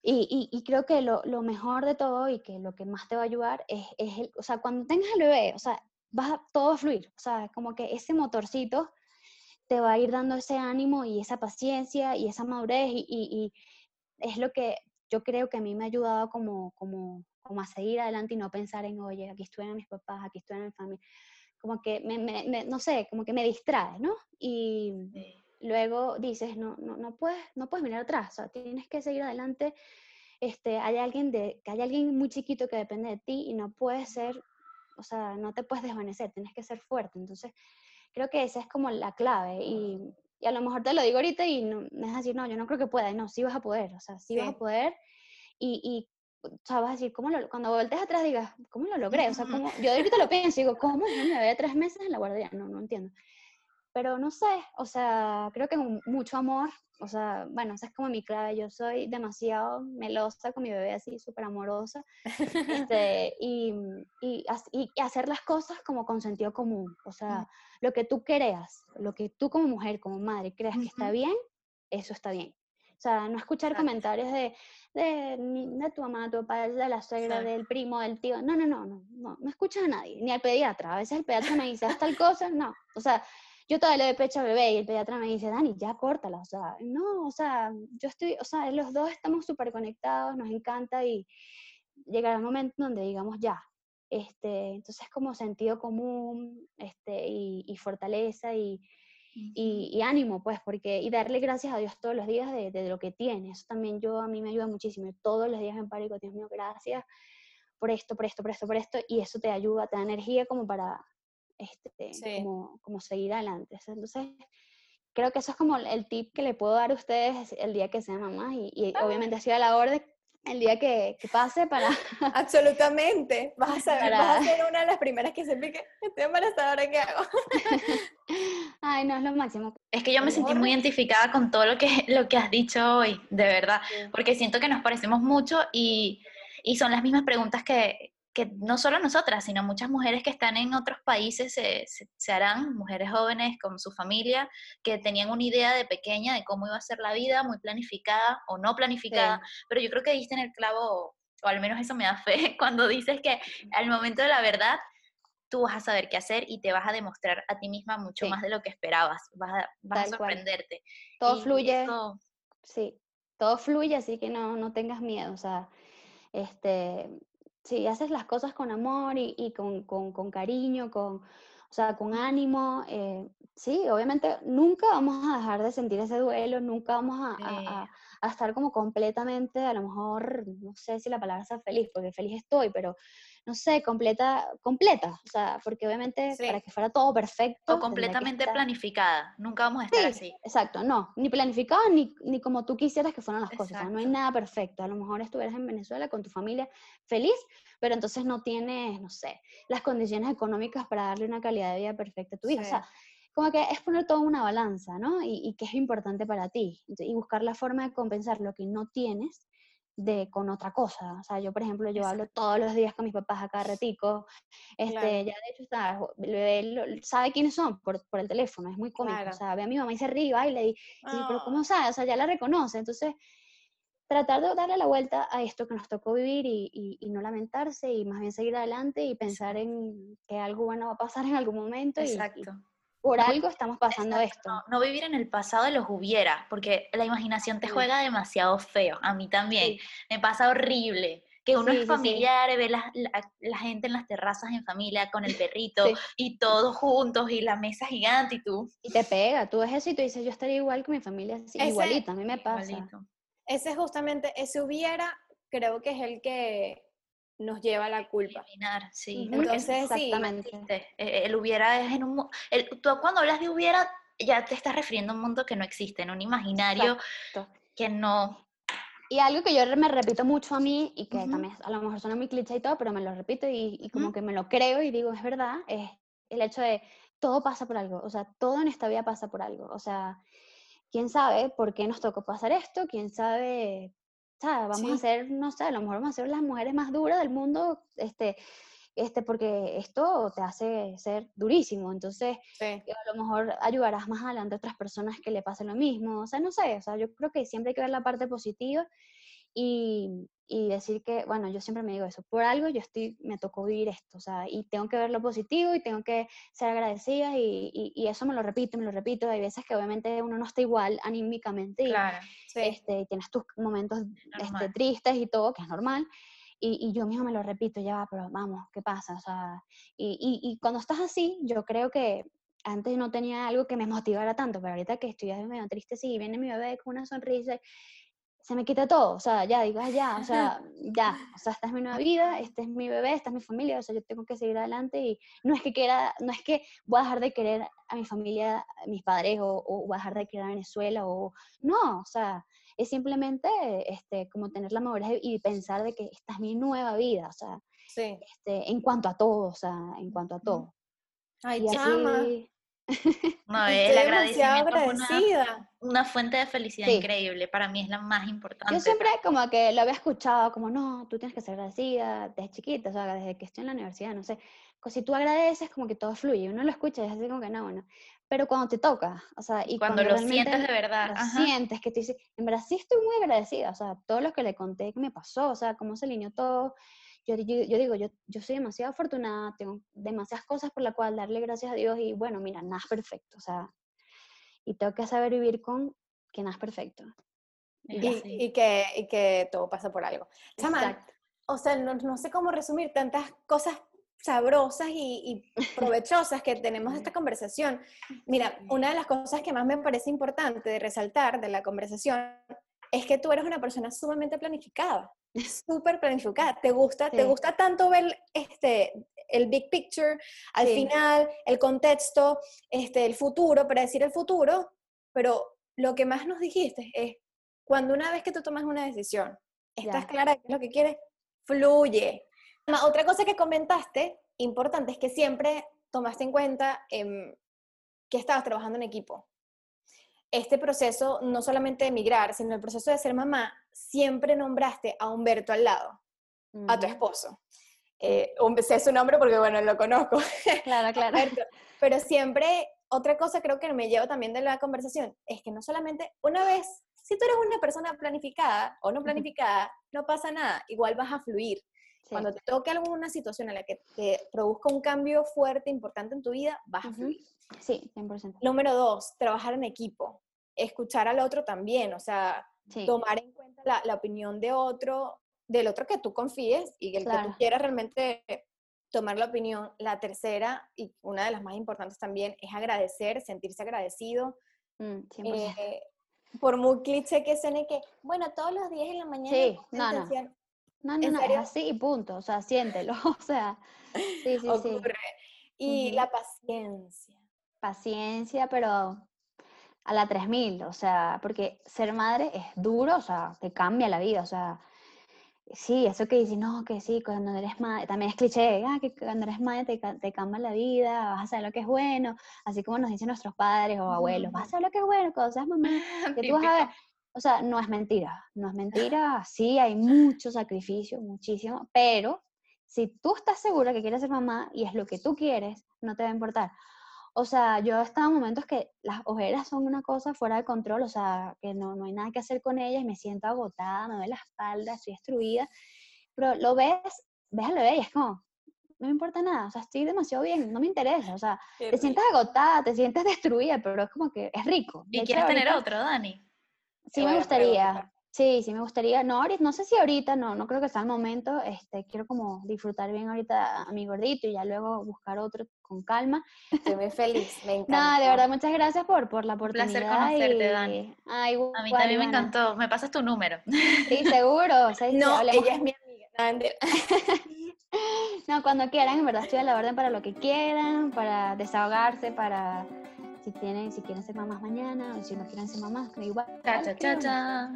Y, y, creo que lo, lo, mejor de todo y que lo que más te va a ayudar es, es el, o sea, cuando tengas el bebé, o sea, va, todo a fluir. O sea, como que ese motorcito te va a ir dando ese ánimo y esa paciencia y esa madurez y, y es lo que yo creo que a mí me ha ayudado como, como, como a seguir adelante y no pensar en, oye, aquí estuvieron mis papás, aquí estuvieron mi familia. Como que, me, me, no sé, como que me distrae, ¿no? Y luego dices, no, no, no, puedes, no puedes mirar atrás, o sea, tienes que seguir adelante. Este, hay, alguien de, hay alguien muy chiquito que depende de ti y no puedes ser, o sea, no te puedes desvanecer, tienes que ser fuerte. Entonces, creo que esa es como la clave. Y, y a lo mejor te lo digo ahorita y no, me vas a decir, no, yo no creo que pueda. no, sí vas a poder, o sea, sí, vas a poder. Y, y o sea, vas a decir, ¿cómo lo, cuando voltees atrás digas, ¿cómo lo logré? O sea, ¿cómo? yo ahorita lo pienso y digo, ¿cómo? Yo me veía tres meses en la guardería, no, no entiendo. Pero no sé, o sea, creo que mucho amor, o sea, bueno, esa es como mi clave, yo soy demasiado melosa con mi bebé, así súper amorosa, este, y, y, y, hacer las cosas como con sentido común, o sea, lo que tú creas, lo que tú como mujer, como madre, creas que está bien, eso está bien. O sea, no escuchar comentarios de, de, de, tu mamá, tu papá, de la suegra, del primo, del tío. No, no, no, no, no, no escuchas a nadie, ni al pediatra. A veces el pediatra me dice, haz tal cosa, no. O sea, yo todavía le doy pecho al bebé y el pediatra me dice, Dani, ya córtala. O sea, no, o sea, yo estoy, o sea, los dos estamos súper conectados, nos encanta y llegará un momento donde digamos, ya, este, entonces como sentido común este, y, y fortaleza y, y, ánimo, pues, porque, y darle gracias a Dios todos los días de, de, lo que tiene. Eso también yo, a mí me ayuda muchísimo. Todos los días y digo, Dios mío, gracias por esto, por esto, por esto, por esto, y eso te ayuda, te da energía como para, este, como, como seguir adelante. Entonces, creo que eso es como el tip que le puedo dar a ustedes el día que sean mamás y, y ah. obviamente ha sido a la orden el día que, que, pase para... Absolutamente. Vas a, saber, vas a ser una de las primeras que se pique, estoy embarazada, ¿ahora qué hago? Ay, no, es lo máximo. Es que yo me sentí muy identificada con todo lo que, lo que has dicho hoy, de verdad, porque siento que nos parecemos mucho y, y son las mismas preguntas que, que no solo nosotras, sino muchas mujeres que están en otros países se, se, harán, mujeres jóvenes con su familia, que tenían una idea de pequeña de cómo iba a ser la vida, muy planificada o no planificada, pero yo creo que diste en el clavo, o al menos eso me da fe, cuando dices que al momento de la verdad tú vas a saber qué hacer y te vas a demostrar a ti misma mucho más de lo que esperabas, vas a, vas a sorprenderte. Todo fluye, sí, todo fluye, así que no, no tengas miedo, o sea, este, si haces las cosas con amor y, y con, con, con, cariño, con, o sea, con ánimo, eh, sí, obviamente nunca vamos a dejar de sentir ese duelo, nunca vamos a, a, a, estar como completamente, a lo mejor, no sé si la palabra es feliz, porque feliz estoy, pero no sé, completa, completa, o sea, porque obviamente para que fuera todo perfecto. O completamente planificada, nunca vamos a estar así. Exacto, no, ni planificada ni, ni como tú quisieras que fueran las cosas, no hay nada perfecto. A lo mejor estuvieras en Venezuela con tu familia feliz, pero entonces no tienes, no sé, las condiciones económicas para darle una calidad de vida perfecta a tu hija. O sea, como que es poner todo en una balanza, ¿no? Y, y que es importante para ti. Y buscar la forma de compensar lo que no tienes de con otra cosa. O sea, yo, por ejemplo, yo hablo todos los días con mis papás acá retico. Este, ya de hecho está, él sabe quiénes son por, por el teléfono, es muy cómico. O sea, ve a mi mamá y se ríe, y le dice, pero ¿cómo sabe? O sea, ya la reconoce. Entonces, tratar de darle la vuelta a esto que nos tocó vivir y, y, y no lamentarse y más bien seguir adelante y pensar en que algo bueno va a pasar en algún momento. Exacto por algo estamos pasando esto. No, vivir en el pasado de los hubiera, porque la imaginación te juega demasiado feo. A mí también. Me pasa horrible. Que uno es familiar, ve la, la, gente en las terrazas en familia con el perrito y todos juntos y la mesa gigante y tú. Y te pega, tú ves eso y tú dices, yo estaría igual con mi familia, así, igualito, a mí me pasa. Ese es justamente, ese hubiera, creo que es el que nos lleva a la culpa. Eliminar, sí. Entonces, exactamente. Eh, el, hubiera es en un... El, tú cuando hablas de hubiera, ya te estás refiriendo a un mundo que no existe, en un imaginario que no... Y algo que yo me repito mucho a mí, y que también a lo mejor suena muy cliché y todo, pero me lo repito y, y como que me lo creo y digo, es verdad, es el hecho de todo pasa por algo, o sea, todo en esta vida pasa por algo, o sea, quién sabe por qué nos tocó pasar esto, quién sabe sea, vamos a ser, no sé, a lo mejor vamos a ser las mujeres más duras del mundo, este, este, porque esto te hace ser durísimo, entonces a lo mejor ayudarás más adelante a otras personas que le pasen lo mismo, o sea, no sé, o sea, yo creo que siempre hay que ver la parte positiva y, y decir que, bueno, yo siempre me digo eso, por algo yo estoy, me tocó vivir esto, o sea, y tengo que ver lo positivo y tengo que ser agradecida y, y, eso me lo repito, me lo repito, hay veces que obviamente uno no está igual anímicamente y, este, tienes tus momentos este, tristes y todo, que es normal, y, y, yo mismo me lo repito, ya va, pero vamos, ¿qué pasa? O sea, y, y, y, cuando estás así, yo creo que antes no tenía algo que me motivara tanto, pero ahorita que estoy medio triste, sí, viene mi bebé con una sonrisa se me quita todo, o sea, ya digo, ya, o sea, ya, o sea, esta es mi nueva vida, este es mi bebé, esta es mi familia, o sea, yo tengo que seguir adelante y no es que quiera, no es que voy a dejar de querer a mi familia, a mis padres, o, o voy a dejar de querer a Venezuela, o no, o sea, es simplemente, este, como tener la madurez y pensar de que esta es mi nueva vida, o sea, sí. este, en cuanto a todo, o sea, en cuanto a todo. Ay, chama. No, el agradecimiento agradecida. Una, fuente de felicidad increíble. Para mí es la más importante. Yo siempre como que lo había escuchado, como no, tú tienes que ser agradecida desde chiquita, o sea, desde que estoy en la universidad, no sé. Si tú agradeces, como que todo fluye. Uno lo escucha y es así como que no, bueno. Pero cuando te toca, o sea, y cuando, lo sientes de verdad. Lo sientes, que tú dices, en verdad sí estoy muy agradecida, o sea, todo lo que le conté que me pasó, o sea, cómo se alineó todo yo, yo, digo, yo, yo soy demasiado afortunada, tengo demasiadas cosas por las cuales darle gracias a Dios y bueno, mira, nada es perfecto, o sea, y tengo que saber vivir con que nada es perfecto. Y, y, que, y que todo pasa por algo. Chama, o sea, no, no, sé cómo resumir tantas cosas sabrosas y, y provechosas que tenemos esta conversación. Mira, una de las cosas que más me parece importante de resaltar de la conversación es que tú eres una persona sumamente planificada súper planificada. Te gusta, te gusta tanto ver este, el big picture, al final, el contexto, este, el futuro, para decir el futuro, pero lo que más nos dijiste es, cuando una vez que tú tomas una decisión, estás clara de qué es lo que quieres, fluye. Otra cosa que comentaste, importante, es que siempre tomaste en cuenta em, que estabas trabajando en equipo. Este proceso, no solamente de emigrar, sino el proceso de ser mamá, siempre nombraste a Humberto al lado, a tu esposo. Eh, sé su nombre porque, bueno, lo conozco. Claro, claro. pero siempre, otra cosa creo que me llevo también de la conversación, es que no solamente una vez, si tú eres una persona planificada o no planificada, no pasa nada, igual vas a fluir. Cuando te toque alguna situación en la que te produzca un cambio fuerte, importante en tu vida, vas a fluir. Sí, 100%. Número dos, trabajar en equipo. Escuchar al otro también, o sea, tomar en cuenta la, opinión de otro, del otro que tú confíes y el que tú quieras realmente tomar la opinión. La tercera, y una de las más importantes también, es agradecer, sentirse agradecido. Mm, eh, por muy cliché que suene que, bueno, todos los días en la mañana. Sí, no, no. No, no, no, es así y punto, o sea, siéntelo, o sea, sí, sí, sí. Y la paciencia paciencia, pero a la 3000, o sea, porque ser madre es duro, o sea, te cambia la vida, o sea, sí, eso que dices, no, que sí, cuando eres madre, también es cliché, ah, que cuando eres madre te, te, cambia la vida, vas a saber lo que es bueno, así como nos dicen nuestros padres o abuelos, vas a saber lo que es bueno cuando seas mamá, que tú vas a ver, o sea, no es mentira, no es mentira, sí, hay mucho sacrificio, muchísimo, pero si tú estás segura que quieres ser mamá y es lo que tú quieres, no te va a importar. O sea, yo he estado en momentos que las ojeras son una cosa fuera de control, o sea, que no, no hay nada que hacer con ellas, me siento agotada, me duele la espalda, estoy destruida, pero lo ves, ves al bebé y es como, no me importa nada, o sea, estoy demasiado bien, no me interesa, o sea, te sientes agotada, te sientes destruida, pero es como que es rico. ¿Y quieres tener otro, Dani? Sí, me gustaría. Sí, sí me gustaría, no, no sé si ahorita, no, no creo que sea el momento, este, quiero como disfrutar bien ahorita a mi gordito y ya luego buscar otro con calma. Estoy muy feliz, me encanta. No, de verdad, muchas gracias por, por la oportunidad. Un placer conocerte, Dani. a mí también me encantó, me pasas tu número. Sí, seguro. no, ella es mi amiga. No, cuando quieran, en verdad estoy a la orden para lo que quieran, para desahogarse, para si tienen, si quieren ser mamás mañana o si no quieren ser mamás, igual. Cha, cha, cha, cha.